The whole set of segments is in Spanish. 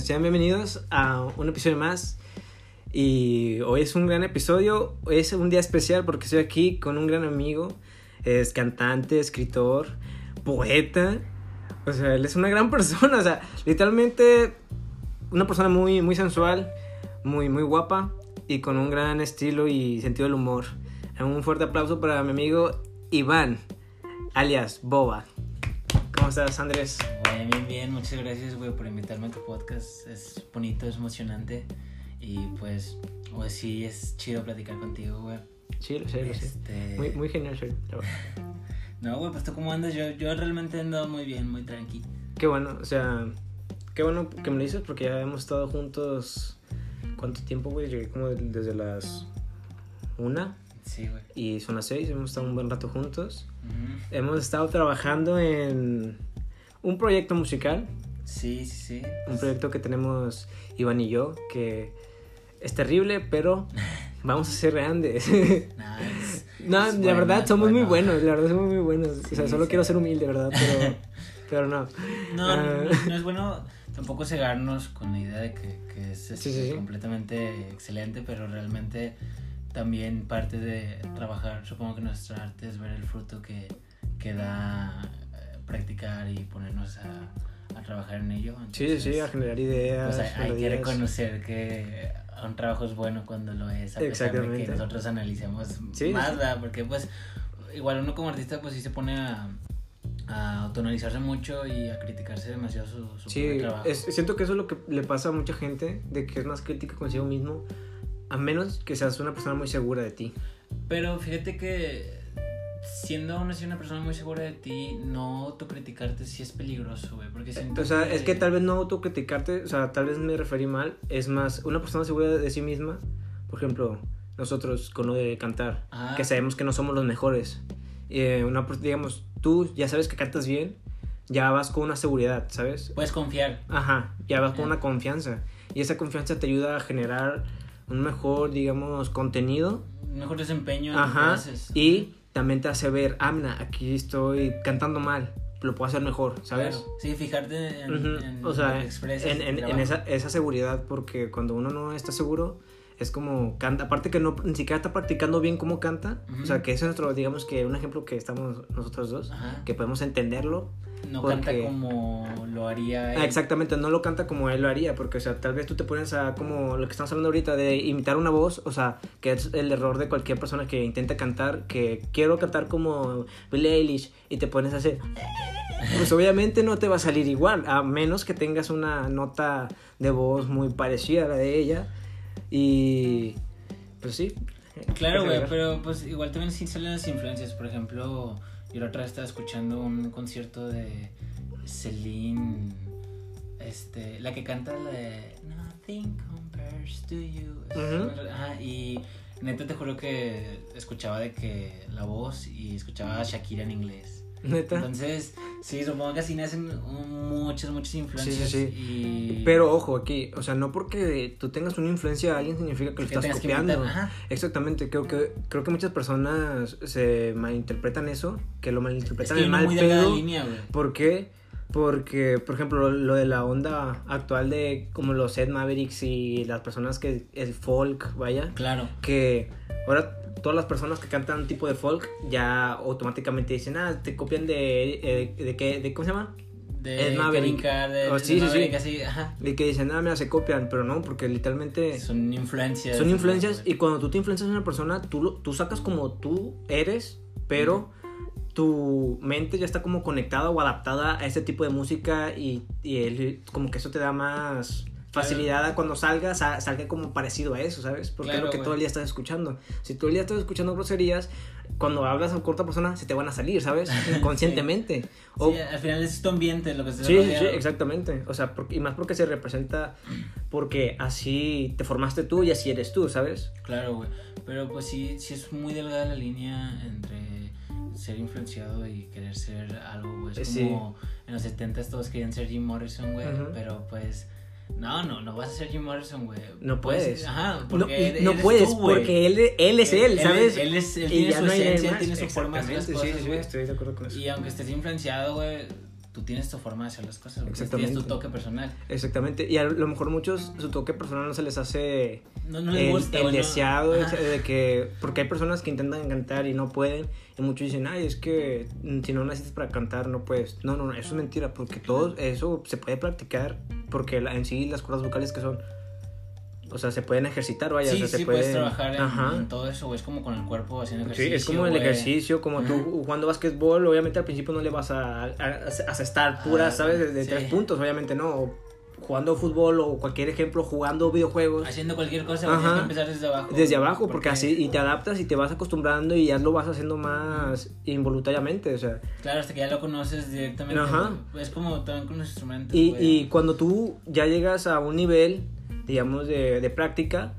sean bienvenidos a un episodio más. Y hoy es un gran episodio, hoy es un día especial porque estoy aquí con un gran amigo. Es cantante, escritor, poeta. O sea, él es una gran persona. O sea, literalmente una persona muy, muy sensual, muy, muy guapa y con un gran estilo y sentido del humor. Un fuerte aplauso para mi amigo Iván, alias Boba. ¿Cómo estás, Andrés? Bien, bien, bien. Muchas gracias, güey, por invitarme a tu podcast. Es bonito, es emocionante. Y pues, pues sí, es chido platicar contigo, güey. Sí, lo sé, lo sé. Este- Muy, muy genial, soy. No, güey, pues tú cómo andas. Yo, yo realmente ando muy bien, muy tranquilo. Qué bueno, o sea, qué bueno que me lo dices porque ya hemos estado juntos. ¿Cuánto tiempo, güey? Llegué como desde las una Sí, güey. y son las seis. Hemos estado un buen rato juntos. Hemos estado trabajando en un proyecto musical, Sí, sí, sí. un proyecto que tenemos Iván y yo, que es terrible, pero vamos a ser grandes. Es- no, es la verdad, somos muy bueno. buenos, la verdad, somos muy buenos. o sea, solo sí. quiero ser humilde, ¿verdad? Pero, pero no. No, Ah. no, no es bueno tampoco cegarnos con la idea de que, que es este, Sí, completamente excelente, pero realmente también parte de trabajar, supongo que nuestra arte es ver el fruto que, que da practicar y ponernos a, a trabajar en ello. Sí, sí, sí, a Entonces, generar ideas. pues hay, hay que reconocer que un trabajo es bueno cuando lo es, a pesar de que nosotros analicemos Sí, más, sí. ¿verdad? Porque pues igual uno como artista pues sí se pone a, a autoanalizarse mucho y a criticarse demasiado su, su Sí, trabajo. es- siento que eso es lo que le pasa a mucha gente, de que es más crítica consigo mismo, a menos que seas una persona muy segura de ti. Pero fíjate que siendo aún así una persona muy segura de ti, no autocriticarte sí es peligroso, güey, porque siento O sea, es que tal vez no autocriticarte, o sea, tal vez me referí mal, es más, una persona segura de sí misma, por ejemplo, nosotros con lo de cantar, Ajá. que sabemos que no somos los mejores, eh, una, digamos, tú ya sabes que cantas bien, ya vas con una seguridad, ¿sabes? Puedes confiar. Ajá, ya vas con una confianza, y esa confianza te ayuda a generar un mejor, digamos, contenido Un mejor desempeño Ajá. Y también te hace ver, ah, mira, aquí estoy cantando mal, lo puedo hacer mejor, ¿sabes? Claro. Sí, fijarte en, Ujú. en o sea, en, tu en- en trabajo. esa, esa seguridad, porque cuando uno no está seguro, es como canta, aparte que no ni siquiera está practicando bien cómo canta, o Ujú. sea, que ese es nuestro, digamos que un ejemplo que estamos nosotros dos, Ajá. que podemos entenderlo. No porque- canta como lo haría él. Ah, exactamente, no lo canta como él lo haría, porque, o sea, tal vez tú te pones a, como lo que estamos hablando ahorita, de imitar una voz, o sea, que es el error de cualquier persona que intenta cantar, que quiero cantar como Billie Eilish, y te pones a hacer... Pues obviamente no te va a salir igual, a menos que tengas una nota de voz muy parecida a la de ella, y... Pues sí. Claro, güey, pero pues igual también sí salen las influencias. Por ejemplo, yo la otra vez estaba escuchando un concierto de Celine, este, la que canta la de Nothing compares to you. Ajá, y neta te juro que escuchaba de que la voz y escuchaba a Shakira en inglés. Neta. Entonces, sí, supongo que así nacen muchas, muchas influencias. sí. Y... Pero ojo aquí, o sea, no porque tú tengas una influencia a alguien significa que lo que estás que copiando. Exactamente, creo que, creo que muchas personas se malinterpretan eso, que lo Es malinterpretan que una mal muy pedo. línea, güey. ¿Por qué? Porque, por ejemplo, lo, lo de la onda actual de como los Ed Mavericks y las personas que el folk, vaya, Claro. que ahora todas las personas que cantan tipo de folk ya automáticamente dicen, ah, te copian de, eh, de, qué, de ¿cómo se llama? de Ed Maverick. De, Oh, de sí, sí, sí. Así, ajá. Que dicen, ah, mira, se copian, pero no, porque literalmente... Son influencias. Son influencias y cuando tú te influencias en una persona, tú, tú sacas como tú eres, pero tu mente ya está como conectada o adaptada a ese tipo de música y, y el- como que eso te da más facilidad a cuando salgas, a- salga como parecido a eso, ¿sabes? Porque es lo que todo el día estás escuchando. Si todo el día estás escuchando groserías, cuando hablas a corta persona se te van a salir, ¿sabes? Inconscientemente. O- Sí, al final es tu ambiente lo que se Sí, sí, sí, exactamente. O sea, porque- y más porque se representa porque así te formaste tú y así eres tú, ¿sabes? Claro, güey. Pero pues sí, sí es muy delgada la línea entre ser influenciado y querer ser algo, güey. Es Sí. como en los 70 todos querían ser Jim Morrison, güey. Pero pues. No, no, no vas a ser Jim Morrison, güey. No puedes. Ajá, No, porque puedes porque él, él es él, ¿sabes? Él, es, él tiene su no esencia, tiene su forma de hacer las Exactamente, sí, cosas, sí, güey. estoy de acuerdo con eso. Y aunque estés influenciado, güey, tú tienes tu forma de hacer las cosas. Exactamente. Tienes tu toque personal. Exactamente. Y a lo mejor muchos su toque personal no se les hace No, no les el, gusta, el deseado Ajá. de que porque hay personas que intentan cantar y no pueden y muchos dicen ay es que si no naciste para cantar no puedes no no no eso es mentira porque todo eso se puede practicar porque en sí las cuerdas vocales que son o sea se pueden ejercitar vaya Sí, o sea, se sí, pueden puedes trabajar en, Ajá. en todo eso, güey. Es como con el cuerpo haciendo Sí, ejercicio. es como el ejercicio, como tú Ajá. jugando basquetbol, obviamente al principio no le vas a, a, a- estar pura, ¿sabes? De, de sí. tres puntos, obviamente no. O jugando fútbol o cualquier ejemplo, jugando videojuegos. Haciendo cualquier cosa, Ajá. tienes que empezar desde abajo. Desde abajo, porque así, y te adaptas y te vas acostumbrando y ya lo vas haciendo más involuntariamente, o sea. Claro, hasta que ya lo conoces directamente. Ajá. Es como también con los instrumentos. Y, y cuando tú ya llegas a un nivel, digamos, de, de práctica,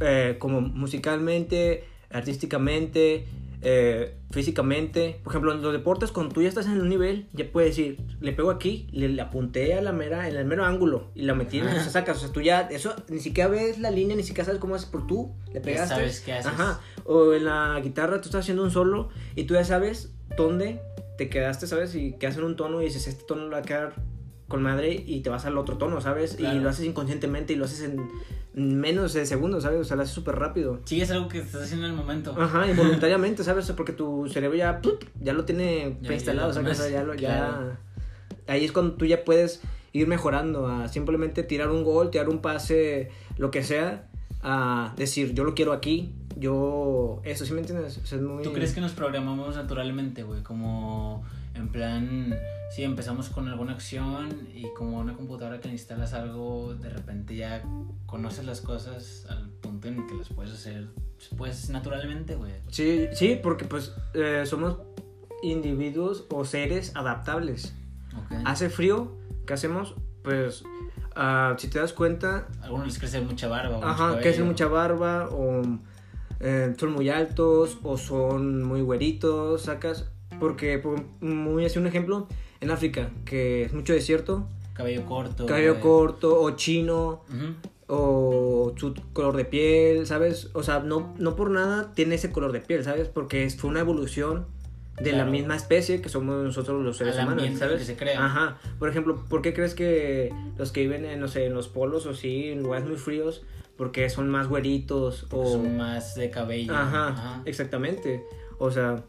eh, como musicalmente, artísticamente, eh, físicamente, por ejemplo, en los deportes, cuando tú ya estás en un nivel, ya puedes decir, le pego aquí, le, le apunté a la mera, en el mero ángulo y la metí, o sea, sacas, o sea, tú ya, eso, ni siquiera ves la línea, ni siquiera sabes cómo haces, por tú le pegaste. sabes qué haces. Ajá, o en la guitarra tú estás haciendo un solo y tú ya sabes dónde te quedaste, ¿sabes? Y que hacen un tono y dices, este tono va a quedar con madre y te vas al otro tono, ¿sabes? Claro. Y lo haces inconscientemente y lo haces en menos de segundos, ¿sabes? O sea, lo haces súper rápido. Sí, es algo que estás haciendo en el momento. Ajá, involuntariamente, ¿sabes? Porque tu cerebro ya, ya lo tiene Ya- lo ¿sabes? Ya lo, ya... Claro. Ahí es cuando tú ya puedes ir mejorando a simplemente tirar un gol, tirar un pase, lo que sea, a decir, yo lo quiero aquí, yo... Eso, ¿sí me entiendes? O sea, es muy... ¿Tú crees que nos programamos naturalmente, güey? Como en plan, si empezamos con alguna acción y como una computadora que instalas algo, de repente ya conoces las cosas al punto en que las puedes hacer, pues naturalmente, güey. Sí, sí, porque pues eh, somos individuos o seres adaptables. Ok. Hace frío, ¿qué hacemos? Pues, ah, si te das cuenta, Algunos les crece mucha barba. ajá, cabello. mucha barba o eh, son muy altos o son muy güeritos, sacas. Porque, por, muy así un ejemplo, en África, que es mucho desierto, Cabello corto. cabello güey. corto o chino Ujú. o su color de piel, ¿sabes? O sea, no, no por nada tiene ese color de piel, ¿sabes? Porque fue una evolución de la Claro. misma especie que somos nosotros los seres humanos, ¿sabes? que se crea. Ajá. Por ejemplo, ¿por qué crees que los que viven en, no sé, en los polos o sí, en lugares muy fríos, porque son más güeritos o... Son más de cabello. Ajá, exactamente. O sea,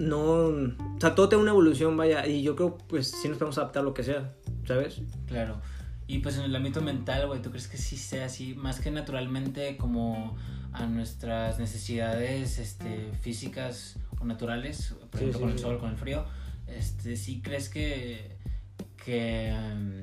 no... O sea, todo tiene una evolución, vaya, y yo creo, pues, sí nos podemos adaptar a lo que sea, ¿sabes? Claro. Y pues en el ámbito mental, güey, ¿tú crees que sí sea así? Más que naturalmente como a nuestras necesidades este, físicas o naturales, por Sí, ejemplo sí, con el sol, con el frío, este, ¿sí crees que, que um,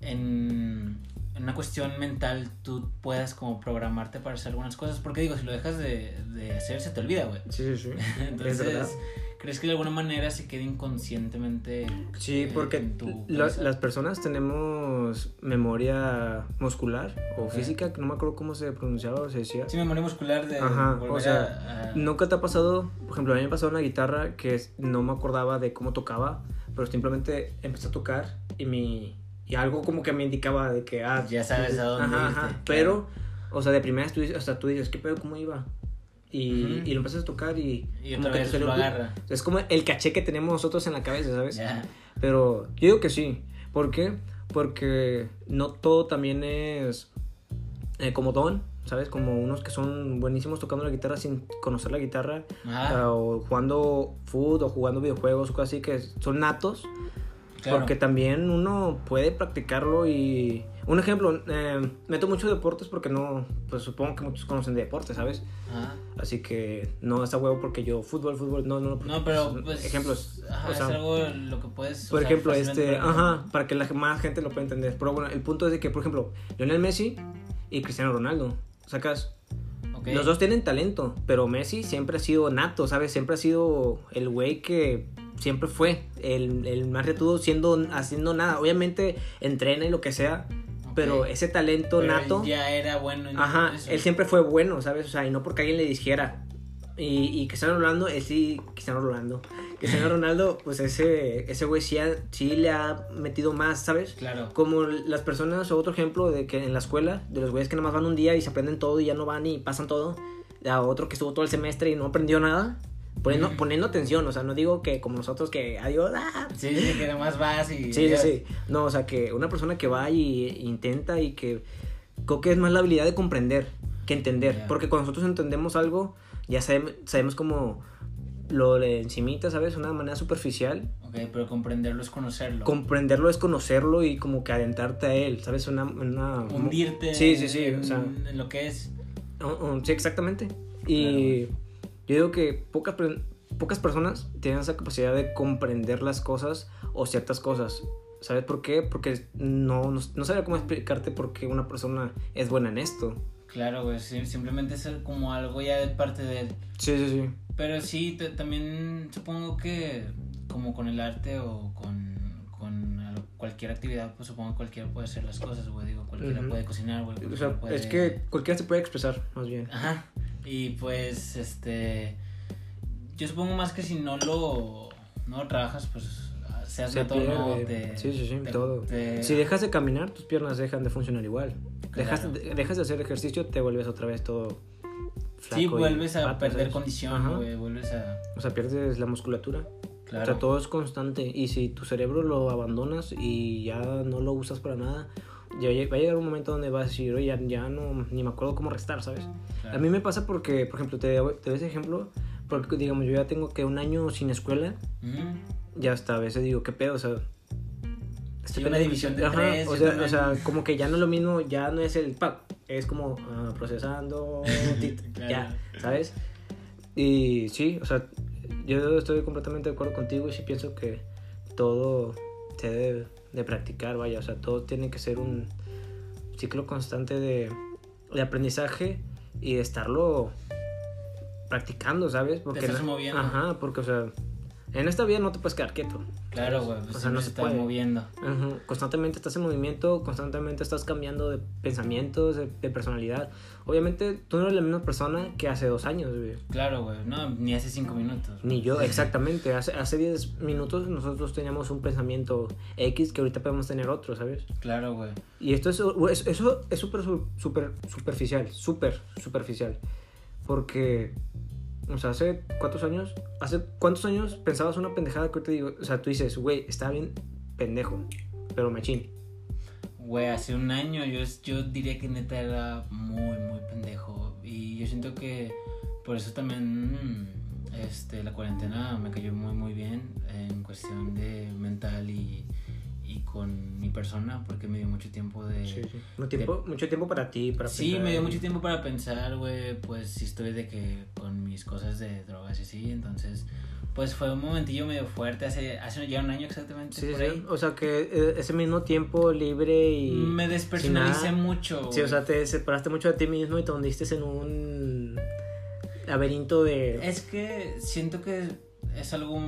en, en una cuestión mental tú puedas como programarte para hacer algunas cosas? Porque digo, si lo dejas de, de hacer, se te olvida, güey. Sí, sí, sí. Entonces. ¿crees que de alguna manera se quede inconscientemente? Sí, eh, porque en tu la- las personas tenemos memoria muscular o Ok. física, que no me acuerdo cómo se pronunciaba o se decía. Sí, memoria muscular de Ajá, o sea, a- a- ¿Nunca te ha pasado, por ejemplo, a mí me pasó una guitarra que no me acordaba de cómo tocaba, pero simplemente empecé a tocar y mi y algo como que me indicaba de que ah, Ya sabes a dónde ajá, irte, ajá, claro. pero o sea, de primeras tú dices- hasta tú dices, ¿qué pedo cómo iba? Y, Ujú. y lo empiezas a tocar y, Y otra vez lo agarra. Es como el caché que tenemos nosotros en la cabeza, ¿sabes? Ya. Pero yo digo que sí. ¿Por qué? Porque no todo también es eh, como don, ¿sabes? Como unos que son buenísimos tocando la guitarra sin conocer la guitarra, ah, o jugando foot o jugando videojuegos o cosas así que son natos. Claro. Porque también uno puede practicarlo y... Un ejemplo, eh, meto mucho deportes porque no... Pues supongo que muchos conocen de deportes, ¿sabes? Ajá. Así que no está huevo porque yo fútbol, fútbol, no, no. No, pero son pues, ejemplos. Ajá, o sea, es algo lo que puedes. por usar ejemplo, este, ajá, para que la más gente lo pueda entender. Pero bueno, el punto es de que, por ejemplo, Lionel Messi y Cristiano Ronaldo, sacas, Los dos tienen talento, pero Messi siempre ha sido nato, ¿sabes? Siempre ha sido el güey que siempre fue el, el más retudo siendo, haciendo nada. Obviamente entrena y lo que sea, pero ese talento Pero nato... Ya era bueno en Ajá, eso. él siempre fue bueno, ¿sabes? O sea, y no porque alguien le dijera. Y, y Cristiano Ronaldo, él sí, Cristiano Ronaldo. Cristiano Ronaldo, pues ese, ese güey sí, ha- sí le ha metido más, ¿sabes? Claro. Como las personas, o otro ejemplo de que en la escuela, de los güeyes que nada más van un día y se aprenden todo y ya no van y pasan todo. A otro que estuvo todo el semestre y no aprendió nada. Poniendo, poniendo atención, o sea, no digo que como nosotros que adiós, ah, Sí, sí, que nomás vas y. Sí, sí, sí. No, o sea, que una persona que va y intenta y que creo que es más la habilidad de comprender que entender. Ya. Porque cuando nosotros entendemos algo, ya sabemos, sabemos como lo de encimita, ¿sabes? Una manera superficial. Ok, pero comprenderlo es conocerlo. Comprenderlo es conocerlo y como que adentrarte a él, ¿sabes? Una... una Hundirte. Sí, sí, sí, En, o sea... en lo que es. Uh, uh, sí, exactamente. Y yo digo que pocas, pocas personas tienen esa capacidad de comprender las cosas o ciertas cosas. ¿Sabes por qué? Porque no, no, no sabría cómo explicarte por qué una persona es buena en esto. Claro, güey. simplemente es como algo ya de parte de él. Sí, sí, sí. Pero sí, te- también supongo que como con el arte o con, con al- cualquier actividad, pues supongo que cualquiera puede hacer las cosas, güey. Digo, cualquiera puede cocinar, güey. O cualquiera sea, puede- es que cualquiera se puede expresar, más bien. Ajá. Y pues, este... Yo supongo más que si no lo, no lo trabajas, pues seas Se gato o no, pierde. te... Sí, sí, sí, te- todo. te- Si dejas de caminar, tus piernas dejan de funcionar igual. Dejas, Claro. de- dejas de hacer ejercicio, te vuelves otra vez todo flaco. Sí, vuelves a perder condición, güey. Vuelves a... O sea, pierdes la musculatura. Claro. O sea, todo es constante. Y si tu cerebro lo abandonas y ya no lo usas para nada, ya va a llegar un momento donde vas a decir, oye, ya, ya no, ni me acuerdo cómo restar, ¿sabes? claro. A mí me pasa porque, por ejemplo, te, te doy ese ejemplo, porque digamos, yo ya tengo que un año sin escuela, Ujú. Ya hasta a veces digo, ¿qué pedo? O sea... Sí, una división de Ajá, tres, o sea, también. o sea, como que ya no es lo mismo, ya no es el pack, es como ah, procesando, Claro. ya, ¿sabes? Y sí, o sea, yo estoy completamente de acuerdo contigo y sí pienso que todo se debe de practicar, vaya, o sea, todo tiene que ser un ciclo constante de, de aprendizaje y de estarlo practicando, ¿sabes? Porque moviendo. Ajá, porque, o sea, en esta vida no te puedes quedar quieto. Claro, güey. Pues O sea, siempre no se se está puede. moviendo. Constantemente estás en movimiento, constantemente estás cambiando de pensamientos, de, de personalidad. Obviamente tú no eres la misma persona que hace dos años, güey. Claro, güey. No, ni hace cinco minutos. Ni yo, exactamente. Hace, hace 10 minutos nosotros teníamos un pensamiento X que ahorita podemos tener otro, ¿sabes? Claro, güey. Y esto es, es- eso es súper, su- súper superficial, súper superficial. Porque, o sea, hace cuántos años, hace cuántos años pensabas una pendejada que ahorita digo, o sea, tú dices, güey, está bien pendejo, pero machín. Güey, hace un año yo, yo diría que neta era muy, muy pendejo. Y yo siento que por eso también mm, este, la cuarentena me cayó muy, muy bien en cuestión de mental y, y con mi persona, porque me dio mucho tiempo de... Sí, sí. Mucho tiempo, mucho tiempo para ti, para Sí, pensar me dio mucho tiempo para pensar, güey, pues sí estoy de que con mis cosas de drogas y así, entonces, pues fue un momentillo medio fuerte, hace, hace ya un año exactamente, Sí, por sí, ahí. O sea, que eh, ese mismo tiempo libre y... Me despersonalicé mucho, Sí, o sea, te separaste mucho de ti mismo y te hundiste en un laberinto de... Es que siento que es algo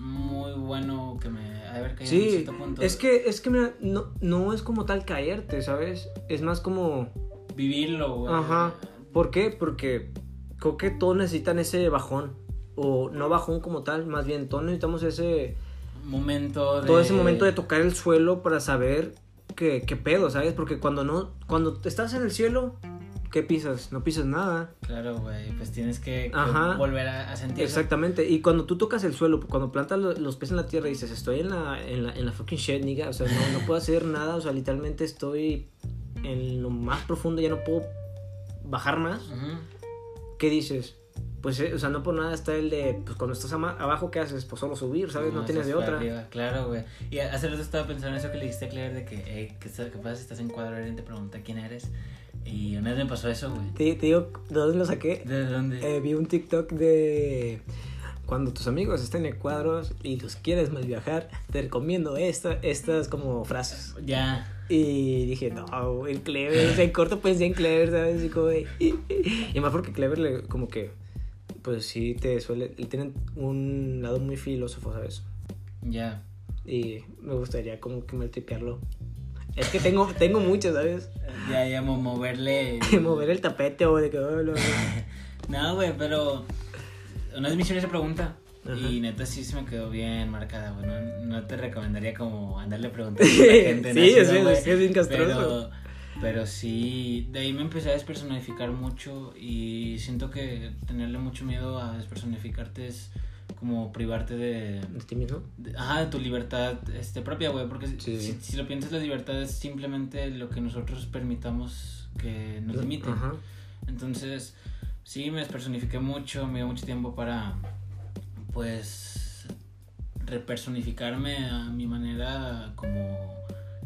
muy bueno que me haber caído en cierto punto. es que, es que mira, no, no es como tal caerte, ¿sabes? Es más como... Vivirlo, güey. Ajá. ¿Por qué? Porque creo que todos necesitan ese bajón. O no bajón como tal, más bien todos necesitamos ese... Momento de... Todo ese momento de tocar el suelo para saber qué, qué pedo, ¿sabes? Porque cuando no... Cuando estás en el cielo, ¿qué pisas? No pisas nada. Claro, güey, pues tienes que, Ajá. volver a, a sentir. Exactamente, y cuando tú tocas el suelo, cuando plantas lo- los pies en la tierra y dices, estoy en la, en la, en la fucking shit, nigga, o sea, no, no puedo hacer nada, o sea, literalmente estoy en lo más profundo, ya no puedo bajar más. Ujú. ¿Qué dices? Pues, eh, o sea, no por nada está el de, pues cuando estás abajo, ¿qué haces? Pues solo subir, ¿sabes? No, tienes de otra. arriba, Claro, güey. Y hace rato estaba pensando en eso que le dijiste a Claire de que, eh, ¿qué, qué pasa si estás en cuadro? Alguien te pregunta quién eres. Y una vez me pasó eso, güey. Te, te digo, ¿de dónde lo saqué? ¿De dónde? Eh, vi un TikTok de cuando tus amigos estén en cuadros y los quieres más viajar, te recomiendo esta, estas como frases. Ya. Y dije, no, el Clever, en corto pensé en Clever, ¿sabes? Y, como y más porque Clever le, como que, pues sí, te suele, tienen un lado muy filósofo, ¿sabes? Ya. Y me gustaría como que multiplicarlo. Es que tengo, tengo mucho, ¿sabes? Ya, ya, mo- moverle. Mover el tapete o de que... oh, No, güey, pero. Una vez me hicieron esa pregunta. Ajá. Y neta sí se me quedó bien marcada, güey. No, no te recomendaría como andarle preguntando a la gente. Sí, sí, es que es bien castroso. Pero Pero sí, de ahí me empecé a despersonificar mucho y siento que tenerle mucho miedo a despersonificarte es como privarte de... ¿De ti mismo? de- ajá, de tu libertad este, propia, güey, porque Sí, si, sí. si lo piensas, la libertad es simplemente lo que nosotros permitamos que nos limiten. Ajá. Entonces, sí, me despersonifiqué mucho, me dio mucho tiempo para, pues, repersonificarme a mi manera como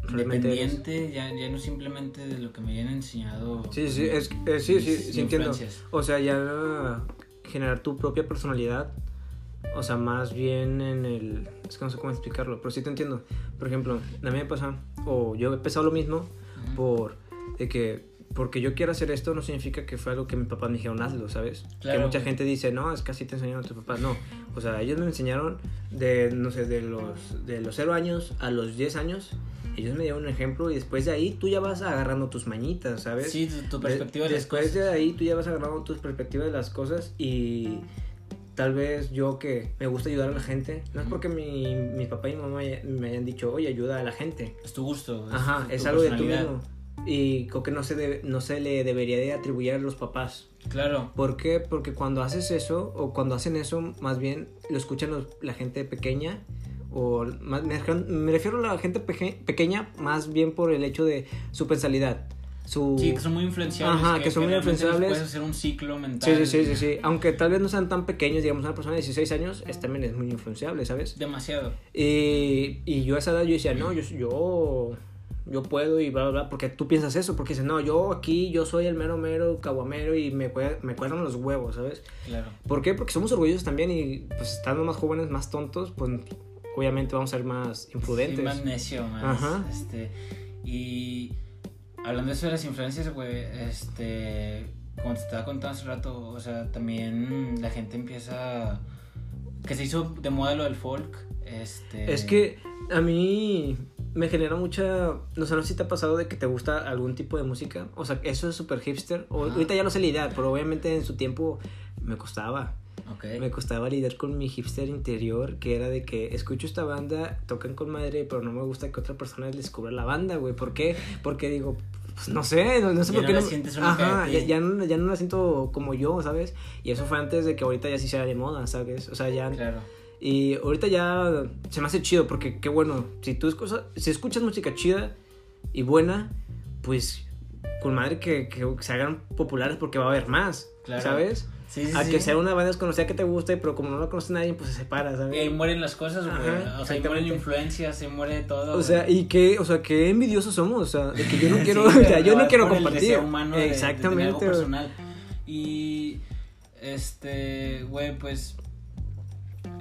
independiente, ya, ya no simplemente de lo que me habían enseñado. Sí, sí, es, eh, sí, sí, sí entiendo. O sea, ya generar tu propia personalidad. O sea, más bien en el... Es que no sé cómo explicarlo, pero sí te entiendo. Por ejemplo, a mí me pasa, o yo he pensado lo mismo, Ujú. por de que porque yo quiero hacer esto no significa que fue algo que mis papás me dijeron hazlo, ¿sabes? Claro. Que mucha gente dice, no, es que así te enseñaron tus papás. No, o sea, ellos me enseñaron de, no sé, de los, de los 0 años a los 10 años. Ellos me dieron un ejemplo y después de ahí tú ya vas agarrando tus mañitas, ¿sabes? Sí, tu, tu De- perspectiva de, las después cosas. de ahí tú ya vas agarrando tus perspectivas de las cosas y tal vez yo que me gusta ayudar a la gente, no es porque mi, mi papá y mi mamá me hayan dicho, oye, ayuda a la gente. Es tu gusto. Ajá, tu es algo de personalidad. mismo. Y creo que no se, debe- no se le debería de atribuir a los papás. Claro. ¿Por qué? Porque cuando haces eso, o cuando hacen eso, más bien lo escuchan los- la gente pequeña, o más, me, refiero- me refiero a la gente peque- pequeña más bien por el hecho de su personalidad. Su... Sí, que son muy influenciables. Ajá, que son muy influenciables. Puedes hacer un ciclo mental. Sí, sí, sí, sí, sí. Aunque tal vez no sean tan pequeños, digamos, una persona de 16 años es, también es muy influenciable, ¿sabes? Demasiado. Y, y yo a esa edad yo decía, no, yo, yo, yo puedo y bla, bla, bla, porque tú piensas eso, porque dices, no, yo aquí, yo soy el mero, mero, caguamero y me, me cuadran los huevos, ¿sabes? Claro. ¿Por qué? Porque somos orgullosos también y pues estando más jóvenes, más tontos, pues obviamente vamos a ser más imprudentes. Sí, más necio, más. Ajá. Este, y hablando de eso de las influencias, güey, este, como te estaba contando hace rato, o sea, también la gente empieza, que se hizo de moda lo del folk, este. Es que a mí me genera mucha. No sé, no sé si te ha pasado de que te gusta algún tipo de música. O sea, eso es súper hipster. O, ahorita ya no sé lidiar, pero obviamente en su tiempo me costaba. Me costaba lidiar con mi hipster interior, que era de que escucho esta banda, tocan con madre, pero no me gusta que otra persona descubra la banda, güey. ¿Por qué? Porque digo, pues no sé, no, no sé Ya por no qué la no. sientes Ajá, ya, ya no, ya no la siento como yo, ¿sabes? Y eso fue antes de que ahorita ya sí sea de moda, ¿sabes? O sea, ya. Claro. Y ahorita ya se me hace chido porque qué bueno, si tú escuchas, si escuchas música chida y buena, pues con madre que, que se hagan populares porque va a haber más, Claro. ¿sabes? Sí, sí, a sí. que sea una banda desconocida que te guste, pero como no la conoce nadie, pues se separa, Y ¿sabes? ahí mueren las cosas, güey. O sea, ahí mueren influencias, se muere todo. O sea, y qué, o sea, qué envidiosos somos, o sea, de que yo no quiero, Sí, o sea, yo no quiero compartir. deseo humano de- de tener algo Exactamente. personal. Y este, güey, pues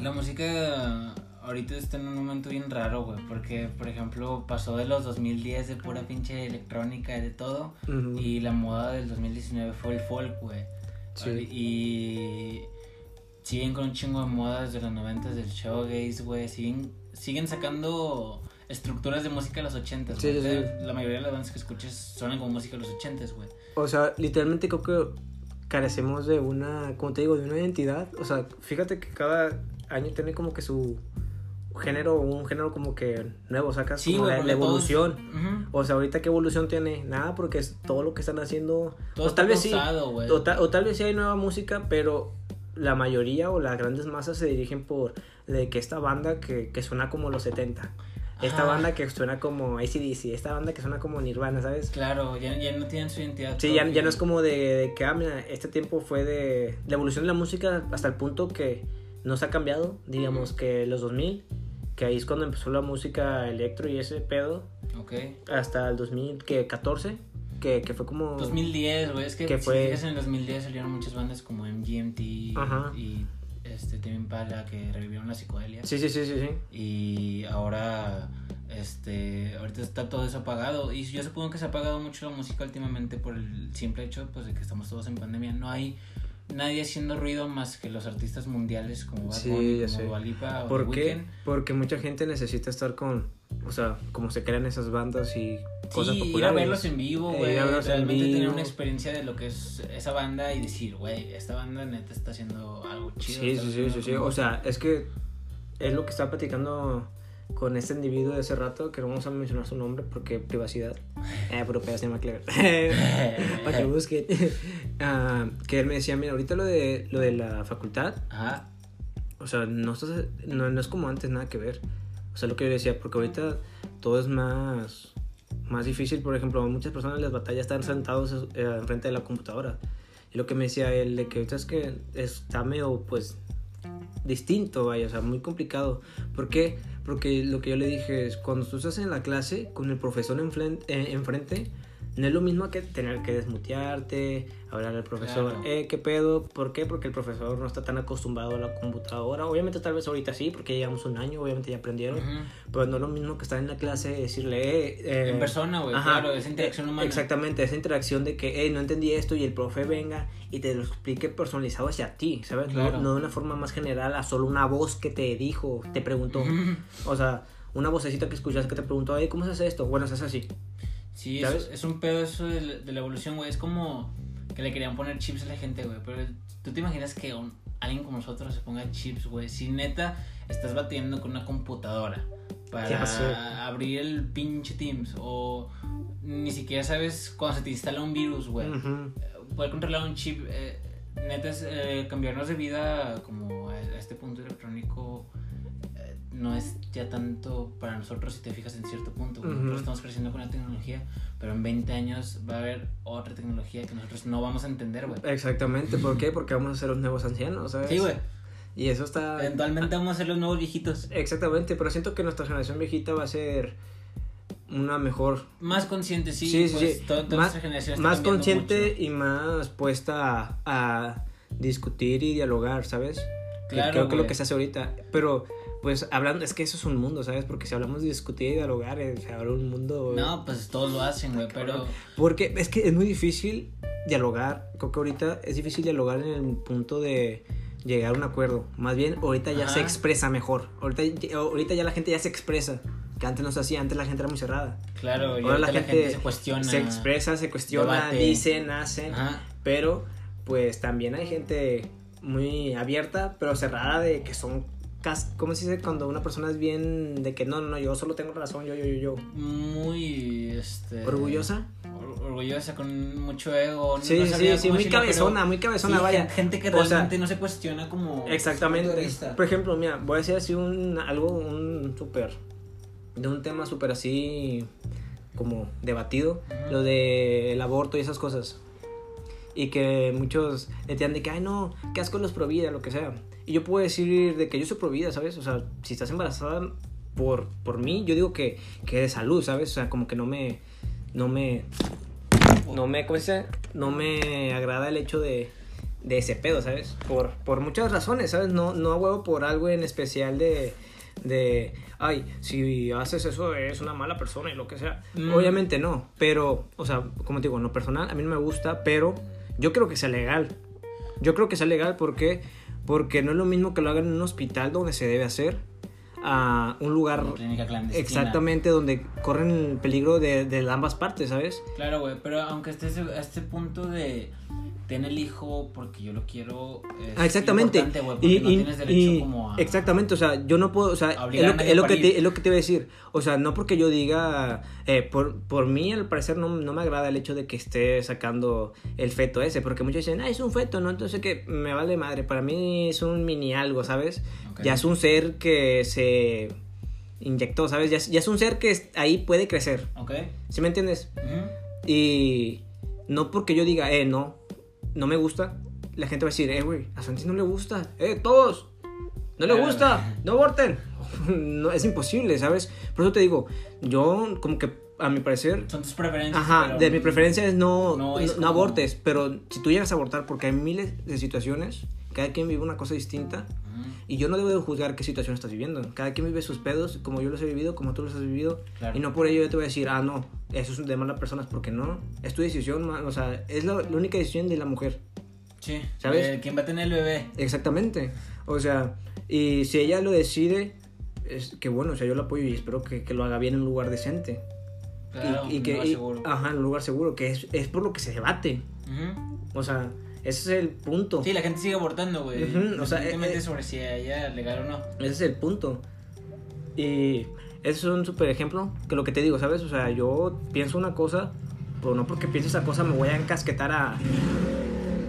la música ahorita está en un momento bien raro, güey, porque por ejemplo pasó de los 2010 de pura pinche electrónica y de todo y la moda del 2019 fue el folk, güey. Sí. Y siguen con un chingo de modas de los 90 del showgaze, güey, siguen siguen sacando estructuras de música de los 80s, Sí, güey. sí, sí. La mayoría de las bandas que escuches suenan como música de los 80s, güey. O sea, literalmente creo que carecemos de una, como te digo, de una identidad. O sea, fíjate que cada año tiene como que su género, un género como que nuevo, sacas Sí, como la, todos- evolución. O sea, ahorita qué evolución tiene, nada, porque es todo lo que están haciendo. Todo o tal vez sí, o, ta- o tal vez sí hay nueva música, pero la mayoría o las grandes masas se dirigen por de que esta banda que, que suena como los 70. Esta Ajá. banda que suena como ACDC, esta banda que suena como Nirvana, ¿sabes? Claro, ya, ya no tienen su identidad. Sí, ya, ya no es como de, de que, ah, mira, este tiempo fue de la evolución de la música hasta el punto que no se ha cambiado, digamos que los 2000, que ahí es cuando empezó la música electro y ese pedo, Ok. hasta el 2014, que, que fue como... 2010, güey. Es que, Que si fue- en el 2010 salieron muchas bandas como MGMT Ajá. y este Tame Impala que revivieron la psicodelia. Sí, sí, sí, sí, sí. Y ahora, este, ahorita está todo eso apagado. Y yo supongo que se ha apagado mucho la música últimamente por el simple hecho pues, de que estamos todos en pandemia. No hay nadie haciendo ruido más que los artistas mundiales como Bad Sí, Bunny, ya como sé. Dua Lipa o The ¿Por qué? Porque mucha gente necesita estar con, o sea, como se crean esas bandas y cosas Sí, ir a populares. verlos en vivo, Eh, güey. en realmente tener una experiencia de lo que es esa banda y decir, güey, esta banda neta está haciendo algo chido. Sí, está sí, sí, sí, sí. O sea, es que es lo que estaba platicando con este individuo de hace rato, que no vamos a mencionar su nombre porque privacidad. Eh, pero se llama Clever. Para que busquen. Ah, que él me decía, mira, ahorita lo de, lo de la facultad, Ajá. o sea, no, estás- no, no es como antes, nada que ver. O sea, lo que yo decía, porque ahorita todo es más, más difícil. Por ejemplo, a muchas personas les batalla estar sentados eh, enfrente de la computadora. Y lo que me decía él, de que ahorita es que está medio, pues, distinto, vaya, o sea, muy complicado. ¿Por qué? Porque lo que yo le dije es, cuando tú estás en la clase con el profesor enfren- eh, enfrente, no es lo mismo que tener que desmutearte, hablar al profesor, Claro. eh, ¿qué pedo? ¿Por qué? Porque el profesor no está tan acostumbrado a la computadora. Obviamente tal vez ahorita sí, porque ya llevamos un año, obviamente ya aprendieron. Ujú. Pero no es lo mismo que estar en la clase y decirle, eh, eh, En persona, güey, claro, esa interacción eh, humana. Exactamente, esa interacción de que, hey, no entendí esto y el profe venga y te lo explique personalizado hacia ti, ¿sabes? No- Claro. No, de una forma más general a solo una voz que te dijo, te preguntó. Ujú. O sea, una vocecita que escuchaste que te preguntó, ¿cómo se hace esto? Bueno, se hace así. Sí, es, es un pedo eso de, la- de la evolución, güey. Es como que le querían poner chips a la gente, güey. Pero tú te imaginas que un- alguien como nosotros se ponga chips, güey. Si neta estás batiendo con una computadora para abrir el pinche Teams o ni siquiera sabes cuando se te instala un virus, güey. Ujú. Poder controlar un chip, eh, neta es eh, cambiarnos de vida como a, a este punto electrónico. No es ya tanto para nosotros si te fijas en cierto punto. Ujú. Nosotros estamos creciendo con la tecnología, pero en 20 años va a haber otra tecnología que nosotros no vamos a entender, güey. Exactamente, ¿por qué? Porque vamos a ser los nuevos ancianos, ¿sabes? Sí, güey. Y eso está... Eventualmente vamos a ser los nuevos viejitos. Exactamente, pero siento que nuestra generación viejita va a ser una mejor Más conscientes, sí. Sí, sí, pues, sí. to- toda Más, generación está más consciente mucho. y más puesta a, a discutir y dialogar, ¿sabes? Que Claro, Creo que lo que se hace ahorita. Pero, pues, hablando, es que eso es un mundo, ¿sabes? Porque si hablamos de discutir y dialogar, eh, se abre un mundo. No, pues todos lo hacen, güey, pero... Porque es que es muy difícil dialogar. Creo que ahorita es difícil dialogar en el punto de llegar a un acuerdo. Más bien, ahorita ya se expresa mejor. Ahorita, ahorita ya la gente ya se expresa. Que antes no se hacía, antes la gente era muy cerrada. Claro, y Ahora la gente, se cuestiona. se expresa, se cuestiona, debate. dicen, hacen. Ajá. Pero, pues también hay gente muy abierta, pero cerrada de que son. ¿Cómo se dice cuando una persona es bien de que no, no, no, yo solo tengo razón, yo, yo, yo, yo? Muy, este... ¿Orgullosa? or- orgullosa, con mucho ego. Sí, no sí, sí, muy decirlo, cabezona, pero muy cabezona, sí, vaya. gen- Gente que O sea, realmente no se cuestiona como... de Exactamente. Por ejemplo, mira, voy a decir así un algo, un súper, de un tema súper así, como debatido, lo de el aborto y esas cosas. Y que muchos entiendan de que, ay no, qué asco los pro vida, lo que sea. Y yo puedo decir de que yo soy pro vida, ¿sabes? O sea, si estás embarazada por, por mí, yo digo que, que de salud, ¿sabes? O sea, como que no me, no me, no me, ¿cómo se? No me agrada el hecho de, de ese pedo, ¿sabes? Por, por muchas razones, ¿sabes? No, no a huevo por algo en especial de, de, ay, si haces eso es una mala persona y lo que sea. Mm. Obviamente no, pero, o sea, como te digo, en lo personal a mí no me gusta, pero yo creo que sea legal. Yo creo que sea legal porque, porque no es lo mismo que lo hagan en un hospital donde se debe hacer a un lugar clínica clandestina. exactamente donde corren el peligro de, de ambas partes, ¿sabes? Claro, güey, pero aunque estés a este punto de tener el hijo porque yo lo quiero. Es Ah, exactamente. importante, güey, porque Y, no y- tienes derecho y- como a. Exactamente, o sea, yo no puedo, o sea, es lo, es lo que te, es lo que te iba a decir. O sea, no porque yo diga, eh, por, por mí al parecer no, no me agrada el hecho de que esté sacando el feto ese, porque muchos dicen, ah, es un feto, ¿no? Entonces que me vale madre, para mí es un mini algo, ¿sabes? Ya es un ser que se inyectó, ¿sabes? Ya, es- ya es un ser que ahí puede crecer, Ok. ¿sí me entiendes? Y no porque yo diga, eh, no, no me gusta, la gente va a decir, eh, güey, a Santi no le gusta, eh, todos, no le Claro. gusta, no aborten. No, es imposible, ¿sabes? Por eso te digo, yo como que a mi parecer, Son tus preferencias. ajá, de mi preferencia es no, no no, es no como- abortes, pero si tú llegas a abortar, porque hay miles de situaciones, cada quien vive una cosa distinta, y yo no debo de juzgar qué situación estás viviendo. Cada quien vive sus pedos, como yo los he vivido, como tú los has vivido. Claro. Y no por ello yo te voy a decir, ah, no, eso es de malas personas, porque no. Es tu decisión, o sea, es la, la única decisión de la mujer. Sí. ¿Sabes? Eh, ¿Quién va a tener el bebé? Exactamente. O sea, y si ella lo decide, es que bueno, o sea, yo la apoyo y espero que, que lo haga bien en un lugar decente. Claro, y, y un que, lugar y- seguro. ajá, en un lugar seguro, que es, es por lo que se debate. O sea, ese es el punto. Sí, la gente sigue abortando, güey. Ujú, o sea, eh, eh. sobre si haya legal o no. Ese es el punto. Y ese es un súper ejemplo que lo que te digo, ¿sabes? O sea, yo pienso una cosa, pero no porque piense esa cosa me voy a encasquetar a...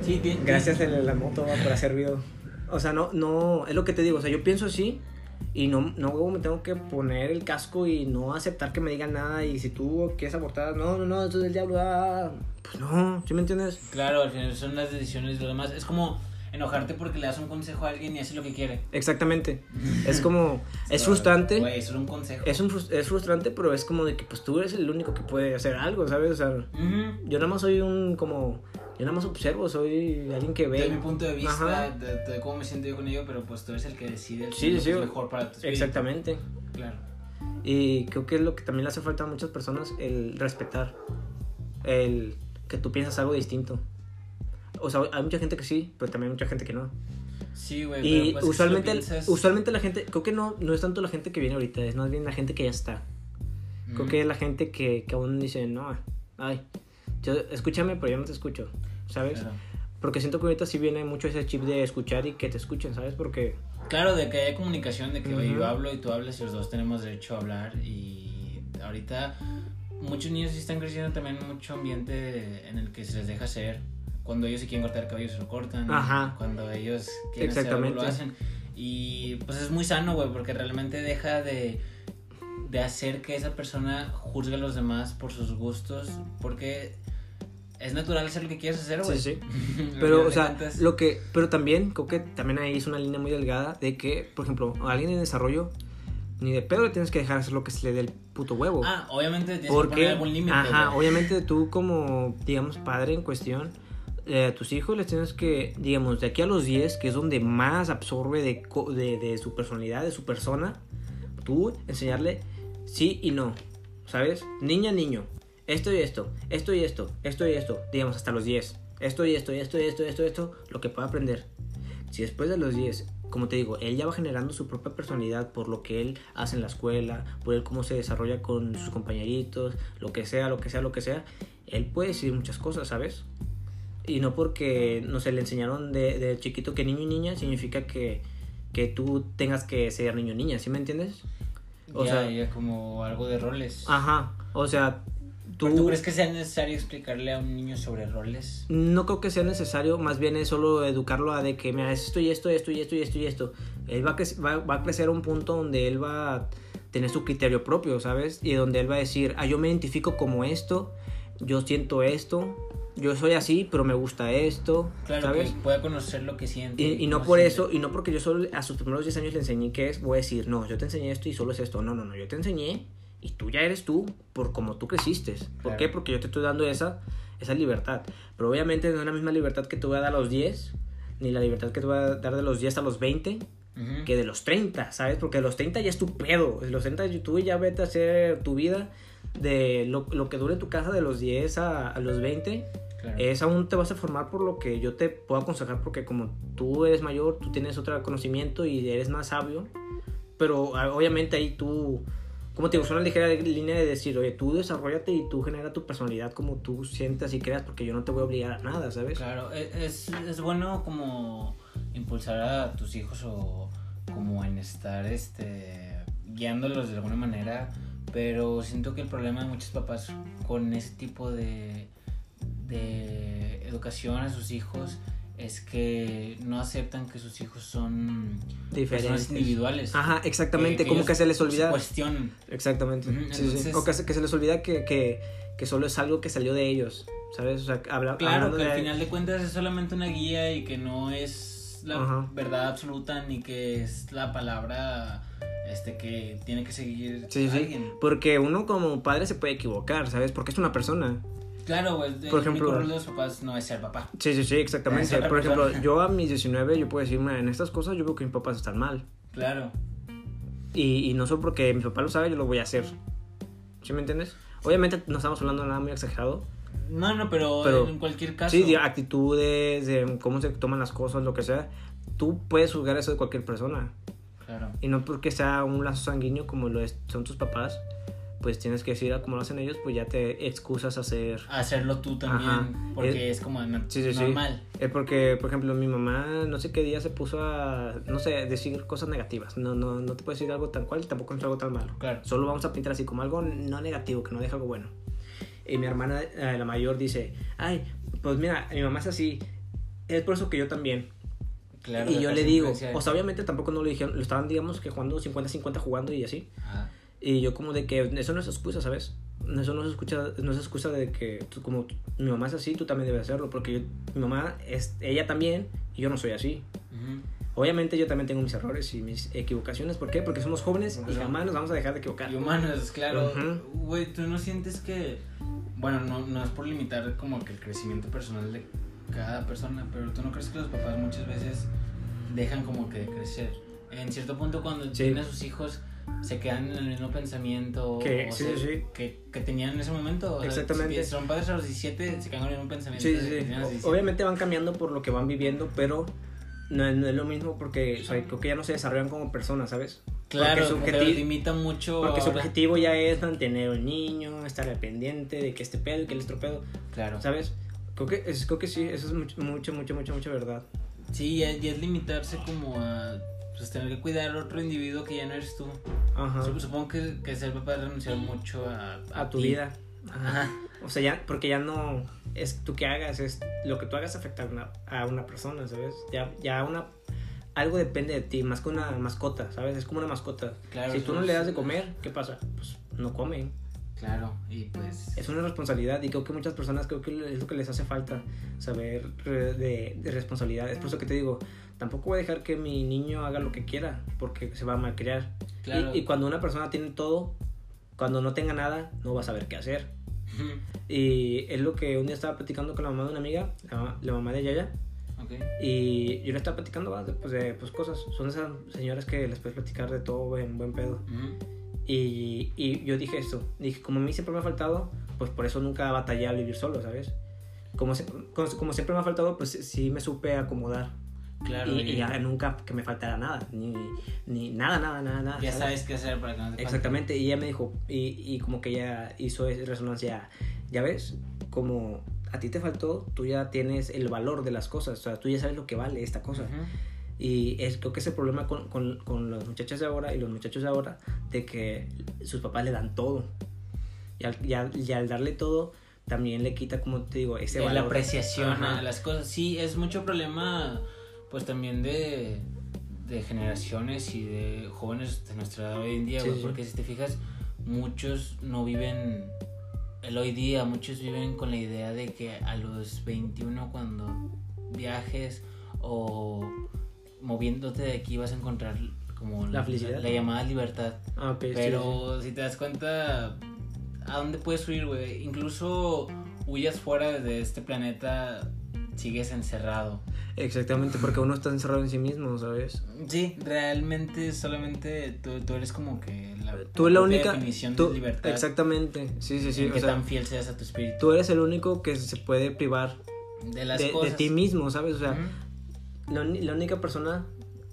Sí, ti- Gracias a la moto por hacer ruido. O sea, no, no, es lo que te digo, o sea, yo pienso así y no, no me tengo que poner el casco y no aceptar que me digan nada y si tú quieres abortar, no, no, no, esto es del diablo, ah, pues no, ¿sí me entiendes? Claro, al final son las decisiones de los demás. Es como enojarte porque le das un consejo a alguien y hace lo que quiere. Exactamente. Es como, es No, frustrante. Güey, es un consejo. Es, un, frus- es frustrante, pero es como de que pues tú eres el único que puede hacer algo, ¿sabes? O sea, yo nada más soy un como, yo nada más observo, soy alguien que ve. Desde mi punto de vista, de, de cómo me siento yo con ello, pero pues tú eres el que decide Sí, lo sí, que es mejor para tu espíritu. Exactamente. Claro. Y creo que es lo que también le hace falta a muchas personas, el respetar, el que tú piensas algo distinto. O sea, hay mucha gente que sí, pero también hay mucha gente que no. Sí, güey, Y pero pues, si usualmente, lo piensas- usualmente la gente, creo que no, no es tanto la gente que viene ahorita, es más bien la gente que ya está. Creo Ujú. que es la gente que, que aún dice, no, ay, yo, escúchame, pero yo no te escucho, ¿sabes? Claro. Porque siento que ahorita sí viene mucho ese chip de escuchar y que te escuchen, ¿sabes? Porque, Claro, de que haya comunicación, de que oye, Ujú. yo hablo y tú hablas y los dos tenemos derecho a hablar. Y ahorita muchos niños sí están creciendo también en mucho ambiente en el que se les deja ser. Cuando ellos se quieren cortar el cabello se lo cortan. Ajá. Cuando ellos quieren hacer algo, Exactamente. lo hacen. Y pues es muy sano, güey, porque realmente deja de, de hacer que esa persona juzgue a los demás por sus gustos. Porque es natural hacer lo que quieres hacer, güey. sí, sí. Pero, o sea, lo que, pero también, creo que también ahí es una línea muy delgada de que, por ejemplo, a alguien en desarrollo, ni de pedo le tienes que dejar hacer lo que se le dé el puto huevo. Ah, obviamente tienes que Porque, poner algún límite. ajá, güey. obviamente tú como, digamos, padre en cuestión, eh, a tus hijos les tienes que, digamos, de aquí a los 10, que es donde más absorbe de, de, su personalidad, de su persona, tú enseñarle sí y no, ¿sabes? Niña, niño, esto y esto, esto y esto, esto y esto, digamos, hasta los 10. Esto y esto y esto y esto esto, y esto, lo que pueda aprender. Si después de los 10, como te digo, él ya va generando su propia personalidad por lo que él hace en la escuela, por él cómo se desarrolla con sus compañeritos, lo que sea, lo que sea, lo que sea, él puede decir muchas cosas, ¿sabes? Y no porque, no sé, le enseñaron de, de chiquito que niño y niña significa que, que tú tengas que ser niño y niña, ¿sí me entiendes? O ya, sea- ya como algo de roles. Ajá, o sea, tú... ¿Pero ¿Tú crees que sea necesario explicarle a un niño sobre roles? No creo que sea necesario, más bien es solo educarlo a de que, mira, es esto y esto, y esto y esto y esto y esto. Él va a, crec- va, va a crecer a un punto donde él va a tener su criterio propio, ¿sabes? Y donde él va a decir, ah, yo me identifico como esto, yo siento esto, yo soy así, pero me gusta esto, Claro, ¿sabes? que pueda conocer lo que siente. Y, y no por siente. eso, y no porque yo solo a sus primeros 10 años le enseñé qué es, voy a decir, no, yo te enseñé esto y solo es esto. No, no, no, yo te enseñé y tú ya eres tú por como tú creciste. ¿Por Claro. qué? Porque yo te estoy dando esa, esa libertad. Pero obviamente no es la misma libertad que te voy a dar a los 10, ni la libertad que te voy a dar de los 10 a los 20, Ujú. que de los 30, ¿sabes? Porque de los 30 ya es tu pedo. De los 30 tú ya vete a hacer tu vida de lo, lo que dure tu casa de los 10 a, a los 20 Claro. es aún te vas a formar por lo que yo te puedo aconsejar porque como tú eres mayor, tú tienes otro conocimiento y eres más sabio, pero ah, obviamente ahí tú, como te digo, es una ligera línea de decir, oye, tú desarrollate y tú genera tu personalidad como tú sientas y creas porque yo no te voy a obligar a nada, ¿sabes? Claro, e- es, es bueno como impulsar a tus hijos o como en estar este guiándolos de alguna manera, pero siento que el problema de muchos papás con ese tipo de, de educación a sus hijos es que no aceptan que sus hijos son Diferentes. personas individuales. Ajá, exactamente, que como que se les olvida. cuestionan. Exactamente. Ujú, sí, sí. entonces- O que, se- que se les olvida que, que, que solo es algo que salió de ellos, ¿sabes? O sea, habla, Claro, que al de- final de cuentas es solamente una guía y que no es la Ajá. verdad absoluta ni que es la palabra este que tiene que seguir Sí, sí, alguien. porque uno como padre se puede equivocar, ¿sabes? Porque es una persona. Claro, güey, el Por ejemplo- único rol de los papás no es ser papá. Sí, sí, sí, exactamente. Por ejemplo, persona. yo a mis 19, yo puedo decir, "Mira, en estas cosas yo veo que mis papás están mal. Claro. Y, y no solo porque mi papá lo sabe, yo lo voy a hacer. ¿Sí me entiendes? Obviamente no estamos hablando de nada muy exagerado. No, no, pero, Pero- en cualquier caso. Sí, de actitudes, de cómo se toman las cosas, lo que sea. Tú puedes juzgar eso de cualquier persona. Claro. Y no porque sea un lazo sanguíneo como lo es- son tus papás, pues tienes que decir a como lo hacen ellos, pues ya te excusas a hacer... Hacerlo tú también, Ajá. porque Eh, es como no- sí, sí, sí. normal. Es porque, por ejemplo, mi mamá no sé qué día se puso a, no sé, decir cosas negativas. No, no, no te puedo decir algo tan cual tampoco es algo tan malo. Claro. Solo vamos a pintar así como algo no negativo, que no deja algo bueno. Y mi hermana, eh, la mayor, dice, ay, pues mira, mi mamá es así. Es por eso que yo también. Claro, y yo le digo, o sea, obviamente tampoco no lo dijeron, lo estaban, digamos, que jugando 50-50 jugando y así. Ajá. Y yo como de que eso no es excusa, ¿sabes? Eso no es excusa, no es excusa de que tú, como mi mamá es así, tú también debes hacerlo, porque yo- mi mamá es ella también y yo no soy así. Obviamente yo también tengo mis errores y mis equivocaciones, ¿por qué? Porque somos jóvenes y jamás nos vamos a dejar de equivocar. Y humanos, claro. Güey, tú no sientes que. Bueno, no, no es por limitar como que el crecimiento personal de cada persona, pero tú no crees que los papás muchas veces dejan como que de crecer. En cierto punto, cuando Sí. tienen a sus hijos, se quedan en el mismo pensamiento Que- sí, se- sí. Que, que tenían en ese momento. O sea, Exactamente. si son padres a los 17, se quedan con el mismo pensamiento. Sí, sí, que sí. tenían a los O- 17. Obviamente van cambiando por lo que van viviendo, pero no, es- no es lo mismo porque o sea, creo que ya no se desarrollan como personas, ¿sabes? Claro, porque su limita mucho. Porque su objetivo ya es mantener al niño, estar al pendiente de que este pedo y que el otro pedo, Claro. ¿sabes? Creo que, es, creo que sí, eso es mucho, mucho, mucho, mucho, mucho verdad. Sí, ya, ya es limitarse como a pues, tener que cuidar a otro individuo que ya no eres tú. Ajá. Sup- Supongo que, que ser papá es renunciar mucho a, A tu ti. vida. Ajá. O sea, ya, porque ya no es tú que hagas, es lo que tú hagas afecta a una, a una persona, ¿sabes? Ya, ya una, algo depende de ti, más que una mascota, ¿sabes? Es como una mascota. Claro, si tú no le das de comer, ¿qué pasa? Pues no comen. Claro, y pues. Es una responsabilidad y creo que muchas personas creo que es lo que les hace falta, saber de, de responsabilidad. Es por eso que te digo, tampoco voy a dejar que mi niño haga lo que quiera, porque se va a malcriar. Claro. Y, y cuando una persona tiene todo, cuando no tenga nada, no va a saber qué hacer. Y es lo que un día estaba platicando con la mamá de una amiga, la, mamá- la mamá de Yaya, Ok. y yo le estaba platicando pues, de pues, cosas. Son esas señoras que les puedes platicar de todo en buen pedo. Ujú. Y, y yo dije esto, dije, como a mí siempre me ha faltado, pues por eso nunca batallé al vivir solo, ¿sabes? Como, se- como, como siempre me ha faltado, pues sí me supe acomodar. Claro, y, y ya nunca que me faltara nada, ni, ni nada, nada, nada, nada. ya ¿sabes? sabes qué hacer para que no te falte. Exactamente, y ella me dijo, y, y como que ella hizo resonancia, ya ves, como a ti te faltó, tú ya tienes el valor de las cosas, o sea, tú ya sabes lo que vale esta cosa. Ujú. Y es, creo que es el problema con, con, con los muchachos de ahora y los muchachos de ahora, de que sus papás le dan todo. Y al, y al, y al darle todo, también le quita, como te digo, ese De valor. la apreciación Ajá. a las cosas. Sí, es mucho problema, pues también de, de generaciones y de jóvenes de nuestra edad hoy en día, sí. porque si te fijas, muchos no viven el hoy día, muchos viven con la idea de que a los 21 cuando viajes o moviéndote de aquí vas a encontrar como La felicidad. la llamada libertad. Ah, sí, Pero si te das cuenta, ¿a dónde puedes huir, güey? Incluso huyas fuera de este planeta, sigues encerrado. Exactamente, porque uno está encerrado en sí mismo, ¿sabes? Sí, realmente solamente tú, tú eres como que la, Tú la única... definición tú- de libertad. Exactamente, sí, sí, sí. o que sea, tan fiel seas a tu espíritu. tú eres el único que se puede privar De las de, de cosas. ti mismo, ¿sabes? O sea. La, única persona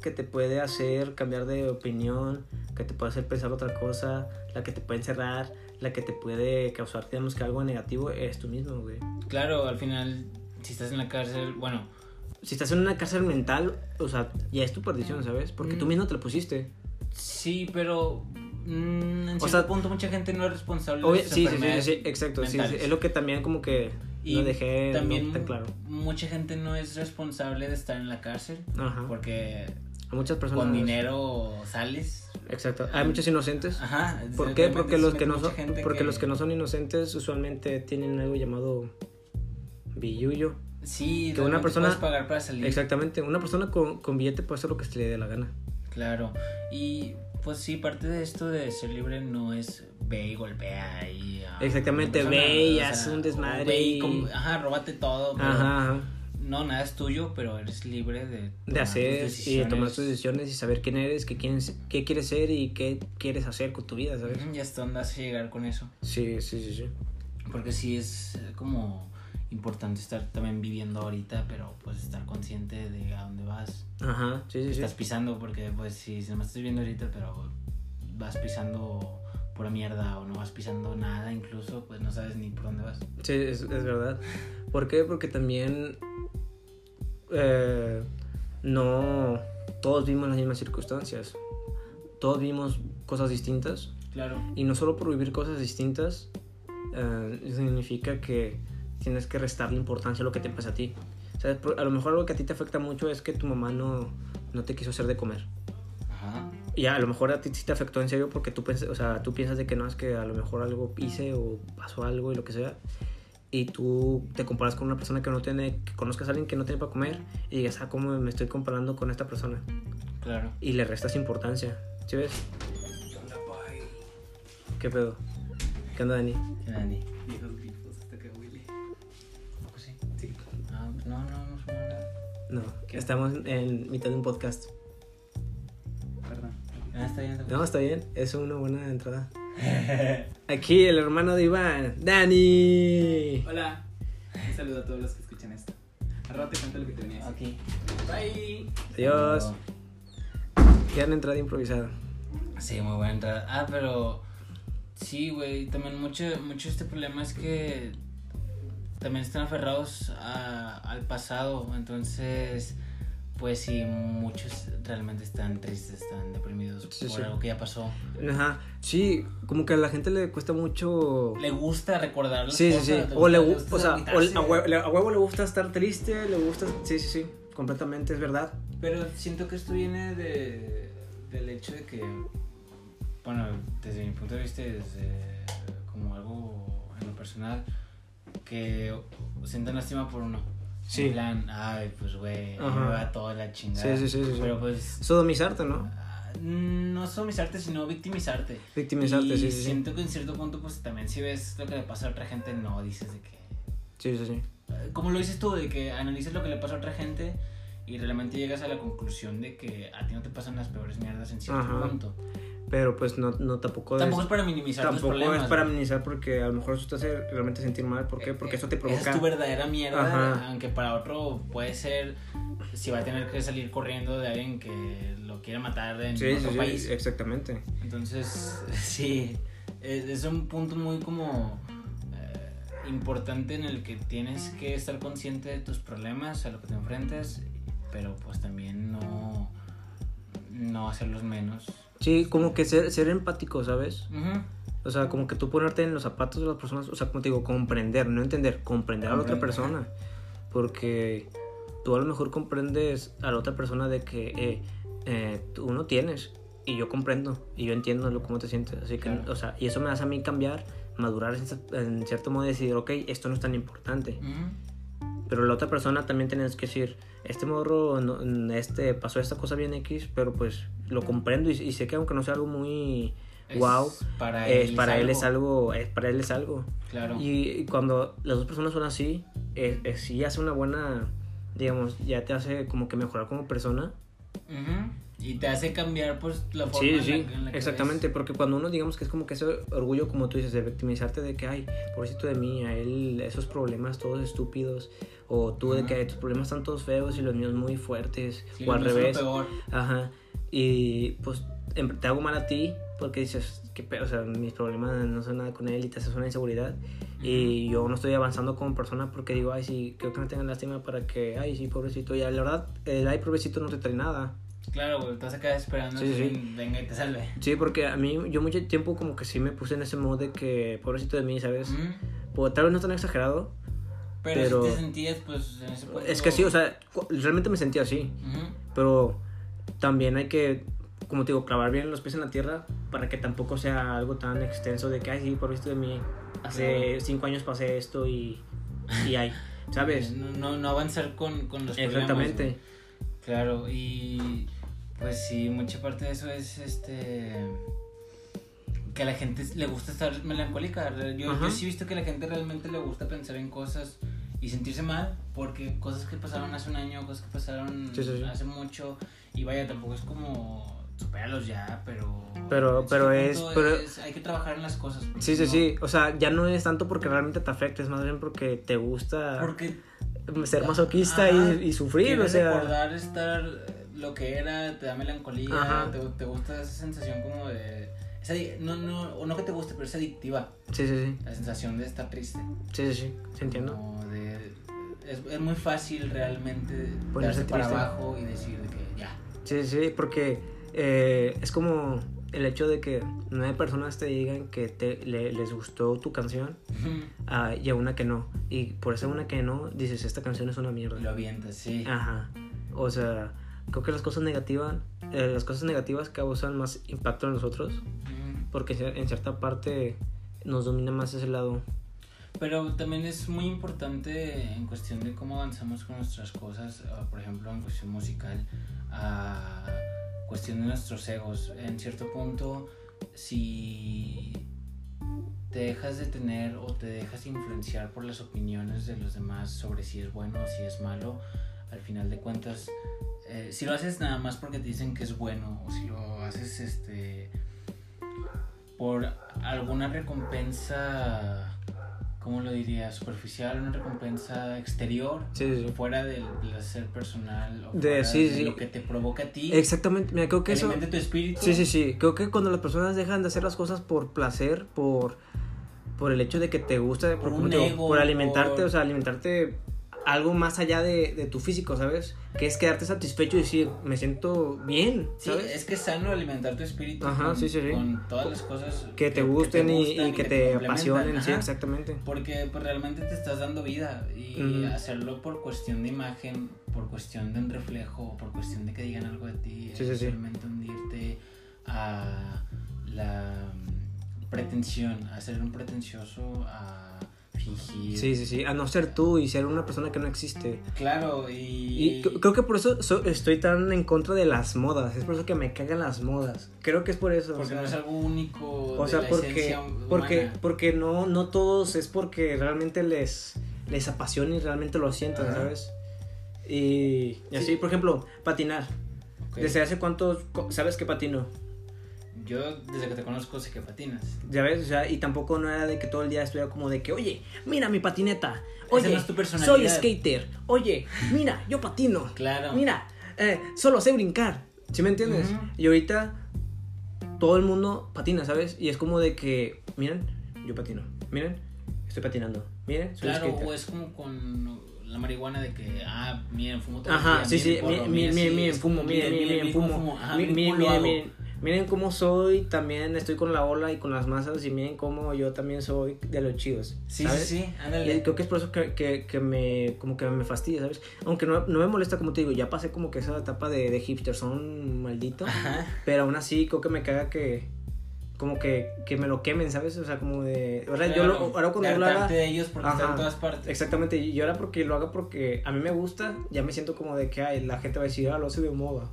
que te puede hacer cambiar de opinión, que te puede hacer pensar otra cosa, la que te puede encerrar, la que te puede causar, digamos que algo negativo, es tú mismo, güey. Claro, al final, si estás en la cárcel, bueno, Si estás en una cárcel mental, o sea, ya es tu perdición, ¿sabes? Porque tú Mm. mismo te lo pusiste. sí, pero mm, en O cierto sea, punto mucha gente no es responsable Obvio- de sus sí, sí, sí, sí, exacto. Sí, es lo que también como que Y no dejé también no tan claro. mucha gente no es responsable de estar en la cárcel Ajá. porque A muchas personas. con dinero sales. Exacto. Hay muchos inocentes. Ajá. ¿Por qué? Porque los que no son, porque que- los que no son inocentes usualmente tienen algo llamado billuyo. Sí, que una persona- puedes pagar para salir. Exactamente. Una persona con, con billete puede hacer lo que se le dé la gana. Claro. Y pues sí, parte de esto de ser libre no es ve y golpea y a Exactamente, una ve y o haz un desmadre ve y ajá, róbate todo. pero Ajá. No, nada es tuyo, pero eres libre de De hacer y de tomar tus decisiones y saber quién eres, qué quieres, qué quieres ser y qué quieres hacer con tu vida, ¿sabes? Y hasta dónde vas a llegar con eso. Sí, sí, sí, sí. Porque sí es como importante estar también viviendo ahorita, pero pues estar consciente de a dónde vas. Ajá, sí, sí, sí. Estás pisando, porque pues sí, si nomás estás viviendo ahorita, pero vas pisando pura mierda o no vas pisando nada, incluso pues no sabes ni por dónde vas. Sí, es, es verdad. ¿Por qué? Porque también eh, no todos vimos las mismas circunstancias. Todos vimos cosas distintas. Claro. Y no solo por vivir cosas distintas eh, significa que tienes que restarle importancia a lo que te pasa a ti. ¿Sabes? Por- A lo mejor algo que a ti te afecta mucho es que tu mamá no, no te quiso hacer de comer. Y a lo mejor a ti sí te afectó en serio porque tú, piensas, o sea, tú piensas de que no, es que a lo mejor algo hice o pasó algo y lo que sea. Y tú te comparas con una persona que no tiene, que conozcas a alguien que no tiene para comer y digas, ah, ¿cómo me estoy comparando con esta persona? Claro. Y le restas importancia. ¿Sí ves? ¿Qué pedo? ¿Qué onda, Dani? ¿Qué Dani? Grifos hasta que huele. Pues sí. Sí. Ah, no, no, no. No, estamos en mitad de un podcast. Ah, está bien. está bien. No, está bien, es una buena entrada. Aquí el hermano de Iván, Dani. Hola. Un saludo a todos los que escuchan esto. Al rato te cuento lo que te venía a decir. Aquí. Bye. Adiós. Gran entrada improvisada. Sí, muy buena entrada. Ah, pero sí, güey, también mucho, mucho este problema es que también están aferrados a- al pasado, entonces, pues sí, muchos realmente están tristes, están deprimidos Sí, por sí. algo que ya pasó. Ajá, sí, como que a la gente le cuesta mucho. Le gusta recordar las Sí, sí, cosas, sí. le O, le, gusta- gu- o sea, o a, huevo, le- a huevo le gusta estar triste, le gusta. Sí, sí, sí, completamente es verdad. Pero siento que esto viene de, del hecho de que, bueno, desde mi punto de vista, desde como algo en lo personal, que sientan lástima por uno. Sí. En plan, ay, pues güey, me va toda la chingada. Sí, sí, sí, sí. Pero pues, Sodomizarte, ¿no? ah, no sodomizarte, sino victimizarte. Victimizarte, y sí, sí. siento que en cierto punto, pues también si ves lo que le pasa a otra gente, no dices de que Sí, sí, sí. como lo dices tú, de que analices lo que le pasa a otra gente y realmente llegas a la conclusión de que a ti no te pasan las peores mierdas en cierto Ajá. punto. Pero pues no, no tampoco, Tampoco es. es para minimizar Tampoco problemas. es para güey. minimizar porque a lo mejor eso te hace realmente sentir mal. ¿Por qué? Porque eso te Esa provoca. es tu verdadera mierda, Ajá. aunque para otro puede ser si va a tener que salir corriendo de alguien que lo quiere matar en Sí, sí, otro sí, país. exactamente. Entonces, sí, es, es un punto muy como eh, importante en el que tienes que estar consciente de tus problemas, a lo que te enfrentas, pero pues también no, no hacerlos menos. Sí, como que ser, ser empático, ¿sabes? Ujú. O sea, como que tú ponerte en los zapatos de las personas, o sea, como te digo, comprender, no entender, comprender a la otra persona. Porque tú a lo mejor comprendes a la otra persona de que eh, eh, tú no tienes y yo comprendo y yo entiendo lo cómo te sientes. Así que, Claro. o sea, y eso me hace a mí cambiar, madurar en, cier- en cierto modo y decir, ok, esto no es tan importante. Ujú. Pero la otra persona también tienes que decir, este morro, no- este pasó esta cosa bien X, pero pues lo comprendo y, y sé que aunque no sea algo muy Es wow, para es, él para él es algo, es, para él es algo. Claro. Y, y cuando las dos personas son así, es, es- sí hace una buena, digamos, ya te hace como que mejorar como persona. Y te hace cambiar pues la forma Sí, en la- sí, en la que exactamente, ves. porque cuando uno digamos que es como que ese orgullo, como tú dices, de victimizarte de que, ay, pobrecito de mí, a él esos problemas todos estúpidos, o tú de que tus problemas están todos feos y los míos muy fuertes, Sí, o al revés. peor. Ajá. Y pues em- te hago mal a ti porque dices que, o sea, mis problemas no son nada con él y te haces una inseguridad. Y yo no estoy avanzando como persona porque digo, ay, sí, creo que no tengan lástima para que, ay, sí, pobrecito. Ya, la verdad, el ay, pobrecito no te trae nada. Claro, güey, te vas a quedar esperando Sí, que sí. venga y te salve. Sí, porque a mí, yo mucho tiempo como que sí me puse en ese modo de que, pobrecito de mí, ¿sabes? Pues, tal vez no tan exagerado. Pero, Pero- si te sentías, pues, en ese punto... Es que sí, o sea, realmente me sentía así. Pero también hay que, como te digo, clavar bien los pies en la tierra para que tampoco sea algo tan extenso de que, ay, sí, por visto de mí, hace cinco años pasé esto y, y ay, ¿sabes? No, no, no avanzar con, con los problemas. Exactamente. Claro, y pues sí, mucha parte de eso es este que a la gente le gusta estar melancólica. Yo, yo sí he visto que a la gente realmente le gusta pensar en cosas y sentirse mal porque cosas que pasaron hace un año, cosas que pasaron Sí, sí, sí. hace mucho y vaya, tampoco es como supéralos ya, pero Pero- pero es- pero- es- hay que trabajar en las cosas. porque Sí, sí, no- sí. O sea, ya no es tanto porque realmente te afecte, es más bien porque te gusta Porque ser masoquista y, y sufrir, o sea. recordar estar lo que era, te da melancolía, te, te gusta esa sensación como de no, no, o no que te guste, pero es adictiva. Sí, sí, sí. La sensación de estar triste. Sí, sí, sí. ¿Se entiendo? De, es, es muy fácil realmente Ponerse para abajo y decir de que ya. Sí, sí, sí, porque eh, es como el hecho de que nueve personas te digan que te, le- les gustó tu canción ah, y a una que no. Y por esa una que no, dices, esta canción es una mierda. Lo avientas, sí. Ajá. O sea, creo que las cosas negativas, eh, las cosas negativas causan más impacto en nosotros, porque en cierta parte nos domina más ese lado. Pero también es muy importante en cuestión de cómo avanzamos con nuestras cosas, ah, por ejemplo, en cuestión musical, a cuestión de nuestros egos. En cierto punto, si te dejas de tener o te dejas influenciar por las opiniones de los demás sobre si es bueno o si es malo, al final de cuentas, eh, si lo haces nada más porque te dicen que es bueno o si lo haces este por alguna recompensa, ¿cómo lo diría? Superficial, una recompensa exterior, Sí, sí, sí. fuera del placer personal o De- lo que te provoca a ti, Exactamente, mira, creo que eso... tu espíritu. Sí, sí, sí. Creo que cuando las personas dejan de hacer las cosas por placer, por, por el hecho de que te gusta, Por un ego, por alimentarte, por- o sea, alimentarte algo más allá de, de tu físico, ¿sabes? Que es quedarte satisfecho y decir, me siento bien, Sí, ¿sabes? es que es sano alimentar tu espíritu Ajá, con, sí, sí, sí. con todas las cosas Que te gusten y, gustan y que te apasionen, sí, exactamente. Porque pues, realmente te estás dando vida y hacerlo por cuestión de imagen, por cuestión de un reflejo, por cuestión de que digan algo de ti, Sí, sí, es sí. realmente hundirte a la pretensión, a ser un pretencioso, a fingir. Sí, sí, sí. A no ser tú y ser una persona que no existe. Claro, y... Y creo que por eso so- estoy tan en contra de las modas. Es por eso que me cagan las modas. Creo que es por eso. o Porque sea. no es algo único O de sea, la porque, porque, porque no, no todos es porque realmente les, les apasiona y realmente lo sientan, Ajá. ¿sabes? Y, y así, Sí. por ejemplo, patinar. ¿Desde hace cuánto sabes que patino? Yo desde que te conozco sé que patinas. Ya ves, o sea, y tampoco no era de que todo el día estuviera como de que, oye, mira mi patineta. Oye, no tu soy skater. Oye, mira, yo patino. Claro. Mira, eh, solo sé brincar. ¿Sí me entiendes? Y ahorita todo el mundo patina, ¿sabes? Y es como de que, miren, yo patino. Miren, estoy patinando. Miren, soy Claro, skater. o es como con la marihuana de que, ah, miren, fumo todo Ajá, el sí, día, sí, miren, porro, miren, miren, miren, fumo, miren, miren, miren, fumo. Miren Miren, miren. Miren, cómo soy, también estoy con la ola y con las masas y miren cómo yo también soy de los chidos. Sí, ¿sabes? sí, sí, Y ándale. creo que es por eso que, que, que me, como que me fastidia, ¿sabes? Aunque no, no me molesta, como te digo, ya pasé como que esa etapa de, de hipster, son maldito. Ajá. Pero aún así, creo que me caga que, como que, que me lo quemen, ¿sabes? O sea, como de... Ahora, yo Claro, lo, ahora cuando de yo lo haga... de ellos porque están en todas partes. Exactamente, y ahora porque lo haga porque a mí me gusta, ya me siento como de que ay, la gente va a decir, ah, lo hace de moda.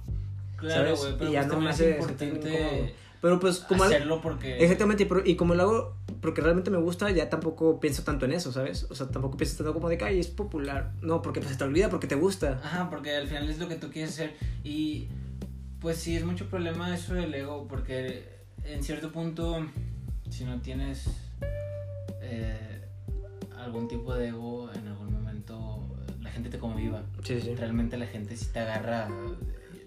Claro, güey, pero Y ya pues no me hace importante. Pero pues como... hacerlo porque... Exactamente, pero, y como lo hago porque realmente me gusta, ya tampoco pienso tanto en eso, ¿sabes? O sea, tampoco pienso tanto como de que, ay, es popular. No, porque pues se te olvida porque te gusta. Ajá, porque al final es lo que tú quieres hacer. Y pues sí, es mucho problema eso del ego, porque en cierto punto, si no tienes eh, algún tipo de ego, en algún momento la gente te conviva. Sí, sí. Realmente la gente sí te agarra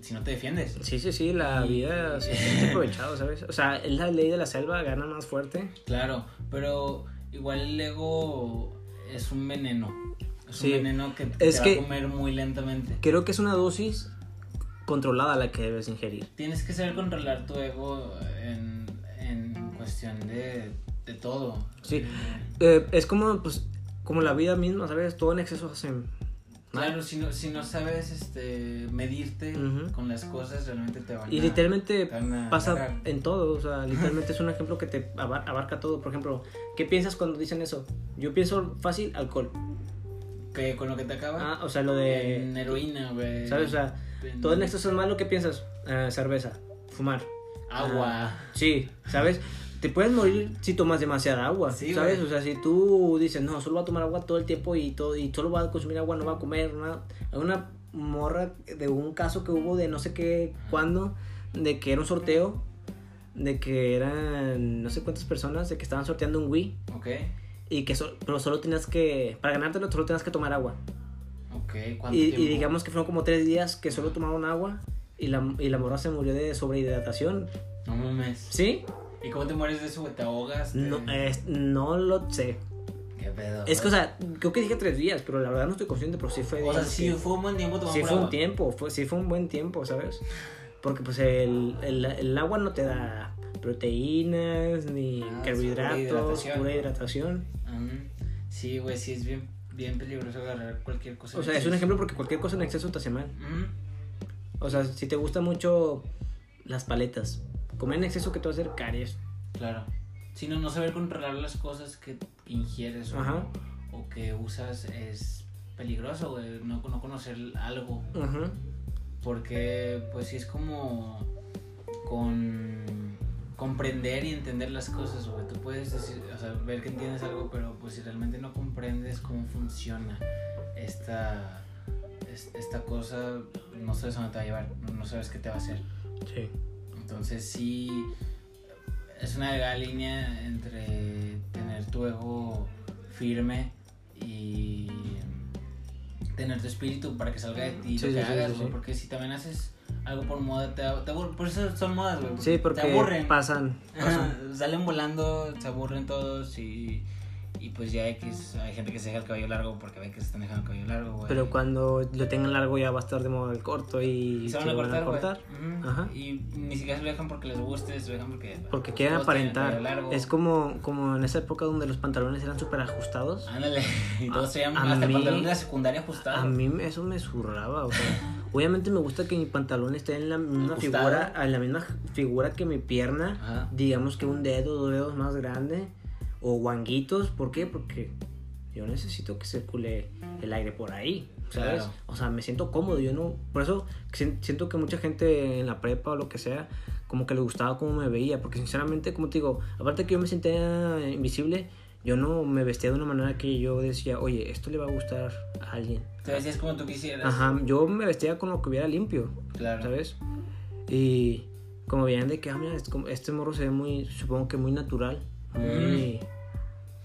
si no te defiendes. Sí, sí, sí, la Y- vida se siente aprovechado, ¿sabes? O sea, es la ley de la selva, gana más fuerte. Claro, pero igual el ego es un veneno. Es Sí. un veneno que Es te que- va a comer muy lentamente. Creo que es una dosis controlada la que debes ingerir. Tienes que saber controlar tu ego en, en cuestión de, de todo. Sí. Eh, es como, pues, como la vida misma, ¿sabes? Todo en exceso hace. Claro, si no, si no sabes este, medirte con las cosas, realmente te van Y a... literalmente te van a pasa agarrar. en todo, o sea, literalmente es un ejemplo que te abar- abarca todo. Por ejemplo, ¿qué piensas cuando dicen eso? Yo pienso fácil, alcohol. Que con lo que te acaba. Ah, o sea, lo de... en heroína, güey. ¿Sabes? O sea, en todo en exceso es malo, ¿qué piensas? Ah, cerveza, fumar. Agua. Sí, ¿sabes? Te puedes morir si tomas demasiada agua, Sí, ¿sabes? güey. O sea, si tú dices, no, solo voy a tomar agua todo el tiempo y, todo, y solo voy a consumir agua, no voy a comer nada. Hay una morra de un caso que hubo de no sé qué, cuándo, de que era un sorteo, de que eran no sé cuántas personas, de que estaban sorteando un Wii, Ok. y que so- pero solo tenías que, para ganártelo, solo tenías que tomar agua. Ok. ¿Cuánto Y, y tiempo? digamos que fueron como tres días que solo tomaron agua y la, y la morra se murió de sobrehidratación. No mames. ¿Sí? ¿Y cómo te mueres de eso, güey? ¿Te ahogas? No, ¿Te- es- no lo sé. ¿Qué pedo? Es que, o sea, creo que dije tres días, pero la verdad no estoy consciente, pero sí fue... O sea, sí que- fue un buen tiempo tomando Sí fue un agua. tiempo, fue, sí fue un buen tiempo, ¿sabes? Porque pues el, el, el agua no te da proteínas, ni Ah, pura carbohidratos, hidratación. pura hidratación. Ujú. Sí, güey, sí es bien, bien peligroso agarrar cualquier cosa. O sea, es un ejemplo porque cualquier cosa en exceso te hace mal. Ujú. O sea, si te gustan mucho las paletas, comer en exceso que te va a hacer caries. Claro. Si no, saber controlar las cosas que ingieres o, Ajá. o que usas es peligroso, güey. No, no conocer algo. Ajá. Porque, pues sí es como con comprender y entender las cosas, güey. Tú puedes decir, o sea, ver que entiendes algo, pero pues si realmente no comprendes cómo funciona esta, es- esta cosa, no sabes a dónde te va a llevar, no, no sabes qué te va a hacer. Sí. Entonces sí es una delgada línea entre tener tu ego firme y tener tu espíritu para que salga de ti Sí, lo que sí, hagas, sí, porque si también haces algo por moda, te, te aburre- por eso son modas, güey. Sí, porque te aburren. pasan. pasan. Salen volando, se aburren todos y, y pues ya X, hay gente que se deja el cabello largo porque ve que se están dejando el cabello largo, güey. Pero cuando lo tengan largo ya va a estar de moda el corto y, Y se van se a cortar, güey. cortar. Ajá. Y ni siquiera se lo dejan porque les guste, se lo dejan porque... Porque quieren aparentar. Es como, como en esa época donde los pantalones eran súper ajustados. Ándale, y todos traían a hasta el mí- pantalón de la secundaria ajustado. A mí eso me zurraba, o sea, obviamente me gusta que mi pantalón esté en la misma figura, en la misma figura que mi pierna, Ajá. digamos que un dedo, dos dedos más grande, o guanguitos, ¿por qué? Porque yo necesito que circule el aire por ahí, ¿sabes? Claro. O sea, me siento cómodo, yo no, por eso si- siento que mucha gente en la prepa o lo que sea, como que le gustaba cómo me veía, porque sinceramente, como te digo, aparte que yo me sentía invisible, yo no me vestía de una manera que yo decía, oye, esto le va a gustar a alguien. Te vestías como tú quisieras. Ajá, yo me vestía con lo que hubiera limpio, Claro. ¿sabes? Y como veían de que, ah, mira, este morro se ve muy, supongo que muy natural, muy,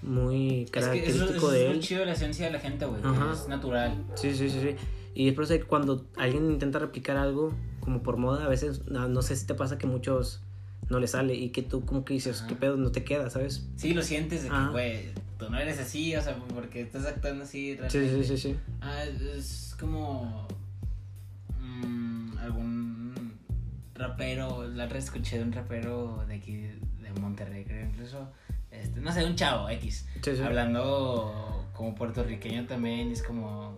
muy Es que característico eso, eso de es él. chido la esencia de la gente, güey. Es natural. Sí, sí, sí, sí. Y es por eso que cuando alguien intenta replicar algo como por moda, a veces, no, no sé si te pasa que muchos no le sale y que tú como que dices, Ajá. qué pedo, no te queda, ¿sabes? Sí, lo sientes de que, güey, tú no eres así, o sea, porque estás actuando así. Sí, realmente. sí, sí, sí. Ah, es, es como mm, algún rapero, la otra escuché de un rapero de aquí de Monterrey, creo incluso, este, no sé, un chavo X, Sí, sí. hablando como puertorriqueño también, es como,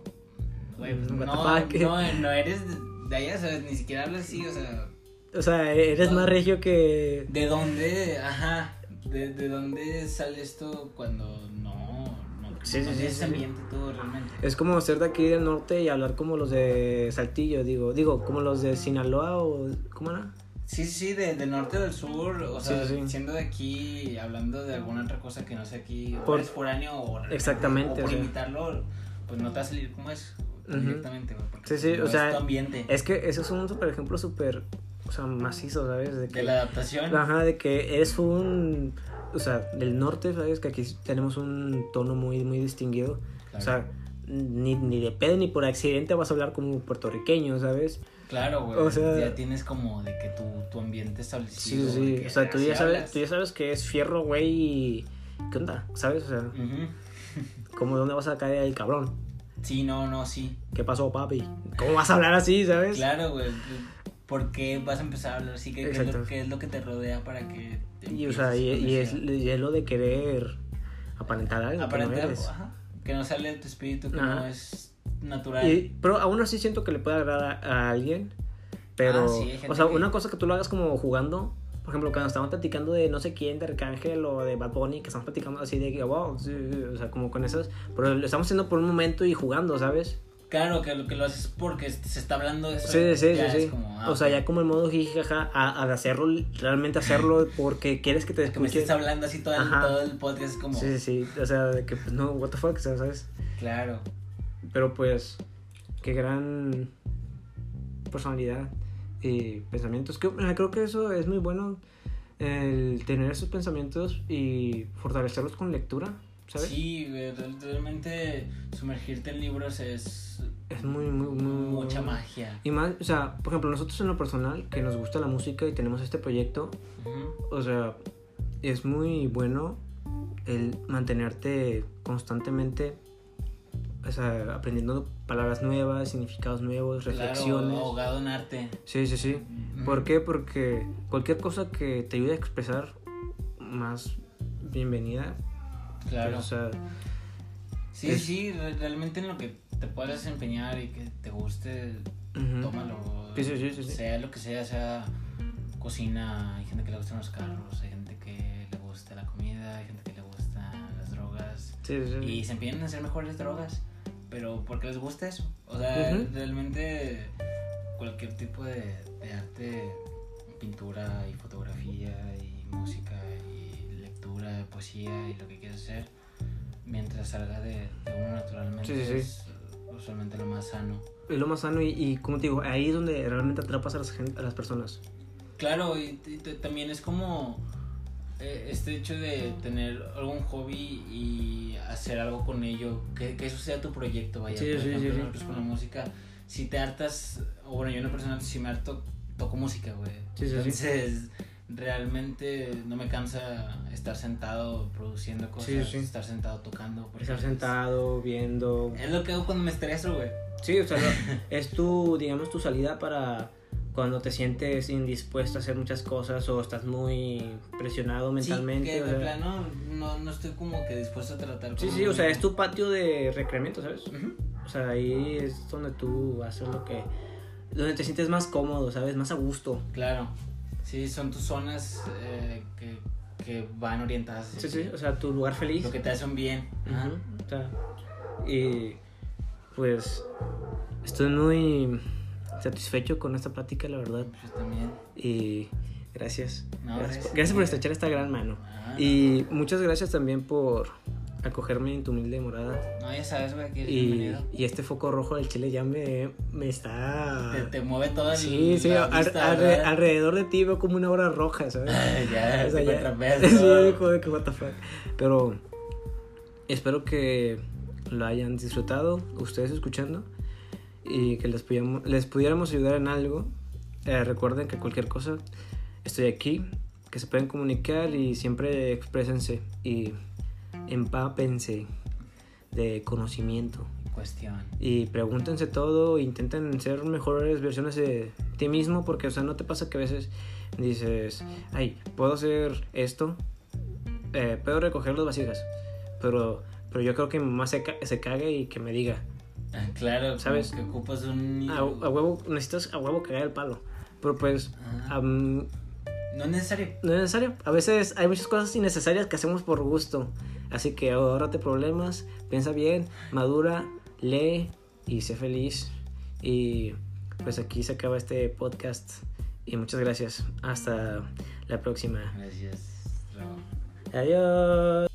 güey, pues, Mm, no, no, no eres de allá, ¿sabes? Ni siquiera hablas así, o sea, O sea, eres más regio que... ¿de dónde, ajá, de, de dónde sale esto cuando no, no, Sí, sí, no sí, tienes sí, sí. ambiente tú realmente? Es como ser de aquí del norte y hablar como los de Saltillo, digo, digo, como los de Sinaloa o... ¿Cómo era? Sí, sí, de, del norte o del sur, o sea, sí, sí. siendo de aquí, hablando de alguna otra cosa que no sé aquí, o Por- eres foráneo o Exactamente, o por o sea. imitarlo, pues no te va a salir como es Ujú. directamente, güey, porque Sí, sí, no o sea, es tu ambiente Es que eso es un super ejemplo súper, o sea, macizo, ¿sabes? De que... de la adaptación. Ajá, de que eres un... O sea, del norte, ¿sabes? Que aquí tenemos un tono muy, muy distinguido. Claro. O sea, ni, ni de pedo ni por accidente vas a hablar como puertorriqueño, ¿sabes? Claro, güey, o sea- ya tienes como de que tu, tu ambiente establecido. sí, sí. O sea, tú ya, sabes, tú ya sabes que es fierro, güey, y... ¿Qué onda? ¿Sabes? O sea, Ujú. como dónde vas a caer el cabrón. Sí, no, no, sí. ¿Qué pasó, papi? ¿Cómo vas a hablar así, sabes? Claro, güey. ¿Por qué vas a empezar a hablar así? ¿Qué, qué es, lo, qué es lo que te rodea para que te Y, o sea, y, y es, y es lo de querer aparentar algo no aparentar, eres. ajá, que no sale de tu espíritu, que Ajá. no es natural. Y- pero aún así siento que le puede agradar a, a alguien. Pero, Ah, sí, o sea, que- una cosa que tú lo hagas como jugando. Por ejemplo, cuando estamos platicando de no sé quién, de Arcángel o de Bad Bunny, que estamos platicando así de que, wow, sí, sí, o sea, como con esas. Pero lo estamos haciendo por un momento y jugando, ¿sabes? Claro, que lo que lo haces porque se está hablando de eso. Sí, sí, ya sí, es sí. como, ah, o sea, ya como el modo jijaja, a, a hacerlo, realmente hacerlo porque quieres que te Que me escuchen. estés hablando así todo el, todo el podcast, es como. Sí, sí, sí. O sea, de que, pues, no, what the fuck, ¿sabes? Claro. Pero pues, qué gran personalidad y pensamientos. Creo, creo que eso es muy bueno, el tener esos pensamientos y fortalecerlos con lectura, ¿sabes? Sí, realmente sumergirte en libros es Es muy, muy, muy... mucha magia. Y más, o sea, por ejemplo, nosotros en lo personal, que nos gusta la música y tenemos este proyecto, o sea, es muy bueno el mantenerte constantemente o sea, aprendiendo palabras nuevas, significados nuevos, reflexiones. Claro, ahogado en arte. Sí, sí, sí. ¿Por qué? Porque cualquier cosa que te ayude a expresar más bienvenida. Claro. Pues, o sea, sí, sí, realmente en lo que te puedas desempeñar y que te guste, tómalo. Sí, sí, sí, sea lo que sea, sea cocina, hay gente que le gustan los carros, hay gente que le gusta la comida, hay gente que le gustan las drogas. Sí, sí, y se empiezan a hacer mejores drogas pero porque les gusta eso. O sea, realmente cualquier tipo de, arte, pintura y fotografía y música y lectura, poesía y lo que quieras hacer, mientras salga de, uno naturalmente, es usualmente lo más sano. Es lo más sano y, como te digo, ahí es donde realmente atrapas a las, a las personas. Claro, y también es como eh, este hecho de tener algún hobby y hacer algo con ello, que, que eso sea tu proyecto, vaya. Sí, sí, sí, con la música, si te hartas, o bueno, yo una persona, si me harto, toco música, güey. Entonces, realmente no me cansa estar sentado produciendo cosas, estar sentado tocando. Estar sentado, viendo. Es lo que hago cuando me estreso, güey. Sí, o sea, es tu, digamos, tu salida para cuando te sientes indispuesto a hacer muchas cosas o estás muy presionado mentalmente. Sí, que de plano no, no, estoy como que dispuesto a tratar Sí, sí, o sea, es tu patio de recreamiento, ¿sabes? O sea, ahí es donde tú haces lo que... Donde te sientes más cómodo, ¿sabes? Más a gusto. Claro. Sí, son tus zonas eh, que, que, van orientadas. Sí, sí, o sea, tu lugar feliz. Lo que te hace un bien. O sea, y pues estoy muy satisfecho con esta plática, la verdad. Yo también. Y gracias. gracias, por estrechar esta gran mano. Ah, y muchas gracias también por acogerme en tu humilde morada. No, ya sabes, güey, que y, y este foco rojo del chile ya me, me está... Te, mueve todo el... Sí, sí, alrededor de ti veo como una hora roja, ¿sabes? ya, o sea, ya, sí, joder, que what the fuck. Pero espero que lo hayan disfrutado, ustedes escuchando y que les, pudiéramos, les pudiéramos ayudar en algo, eh, recuerden que cualquier cosa, estoy aquí, que se pueden comunicar y siempre exprésense y empápense de conocimiento. Cuestión. Y pregúntense todo, intenten ser mejores versiones de ti mismo, porque, o sea, no te pasa que a veces dices, ay, puedo hacer esto, eh, puedo recoger las vasijas, pero, pero yo creo que mi mamá se, se cague y que me diga, Claro, ¿sabes? Que ocupas un. A, huevo, necesitas a huevo cagar el palo. Pero pues. no es necesario. No es necesario. A veces hay muchas cosas innecesarias que hacemos por gusto. Así que ahórrate problemas, piensa bien, madura, lee y sé feliz. Y pues aquí se acaba este podcast. Y muchas gracias. Hasta la próxima. Gracias. Adiós.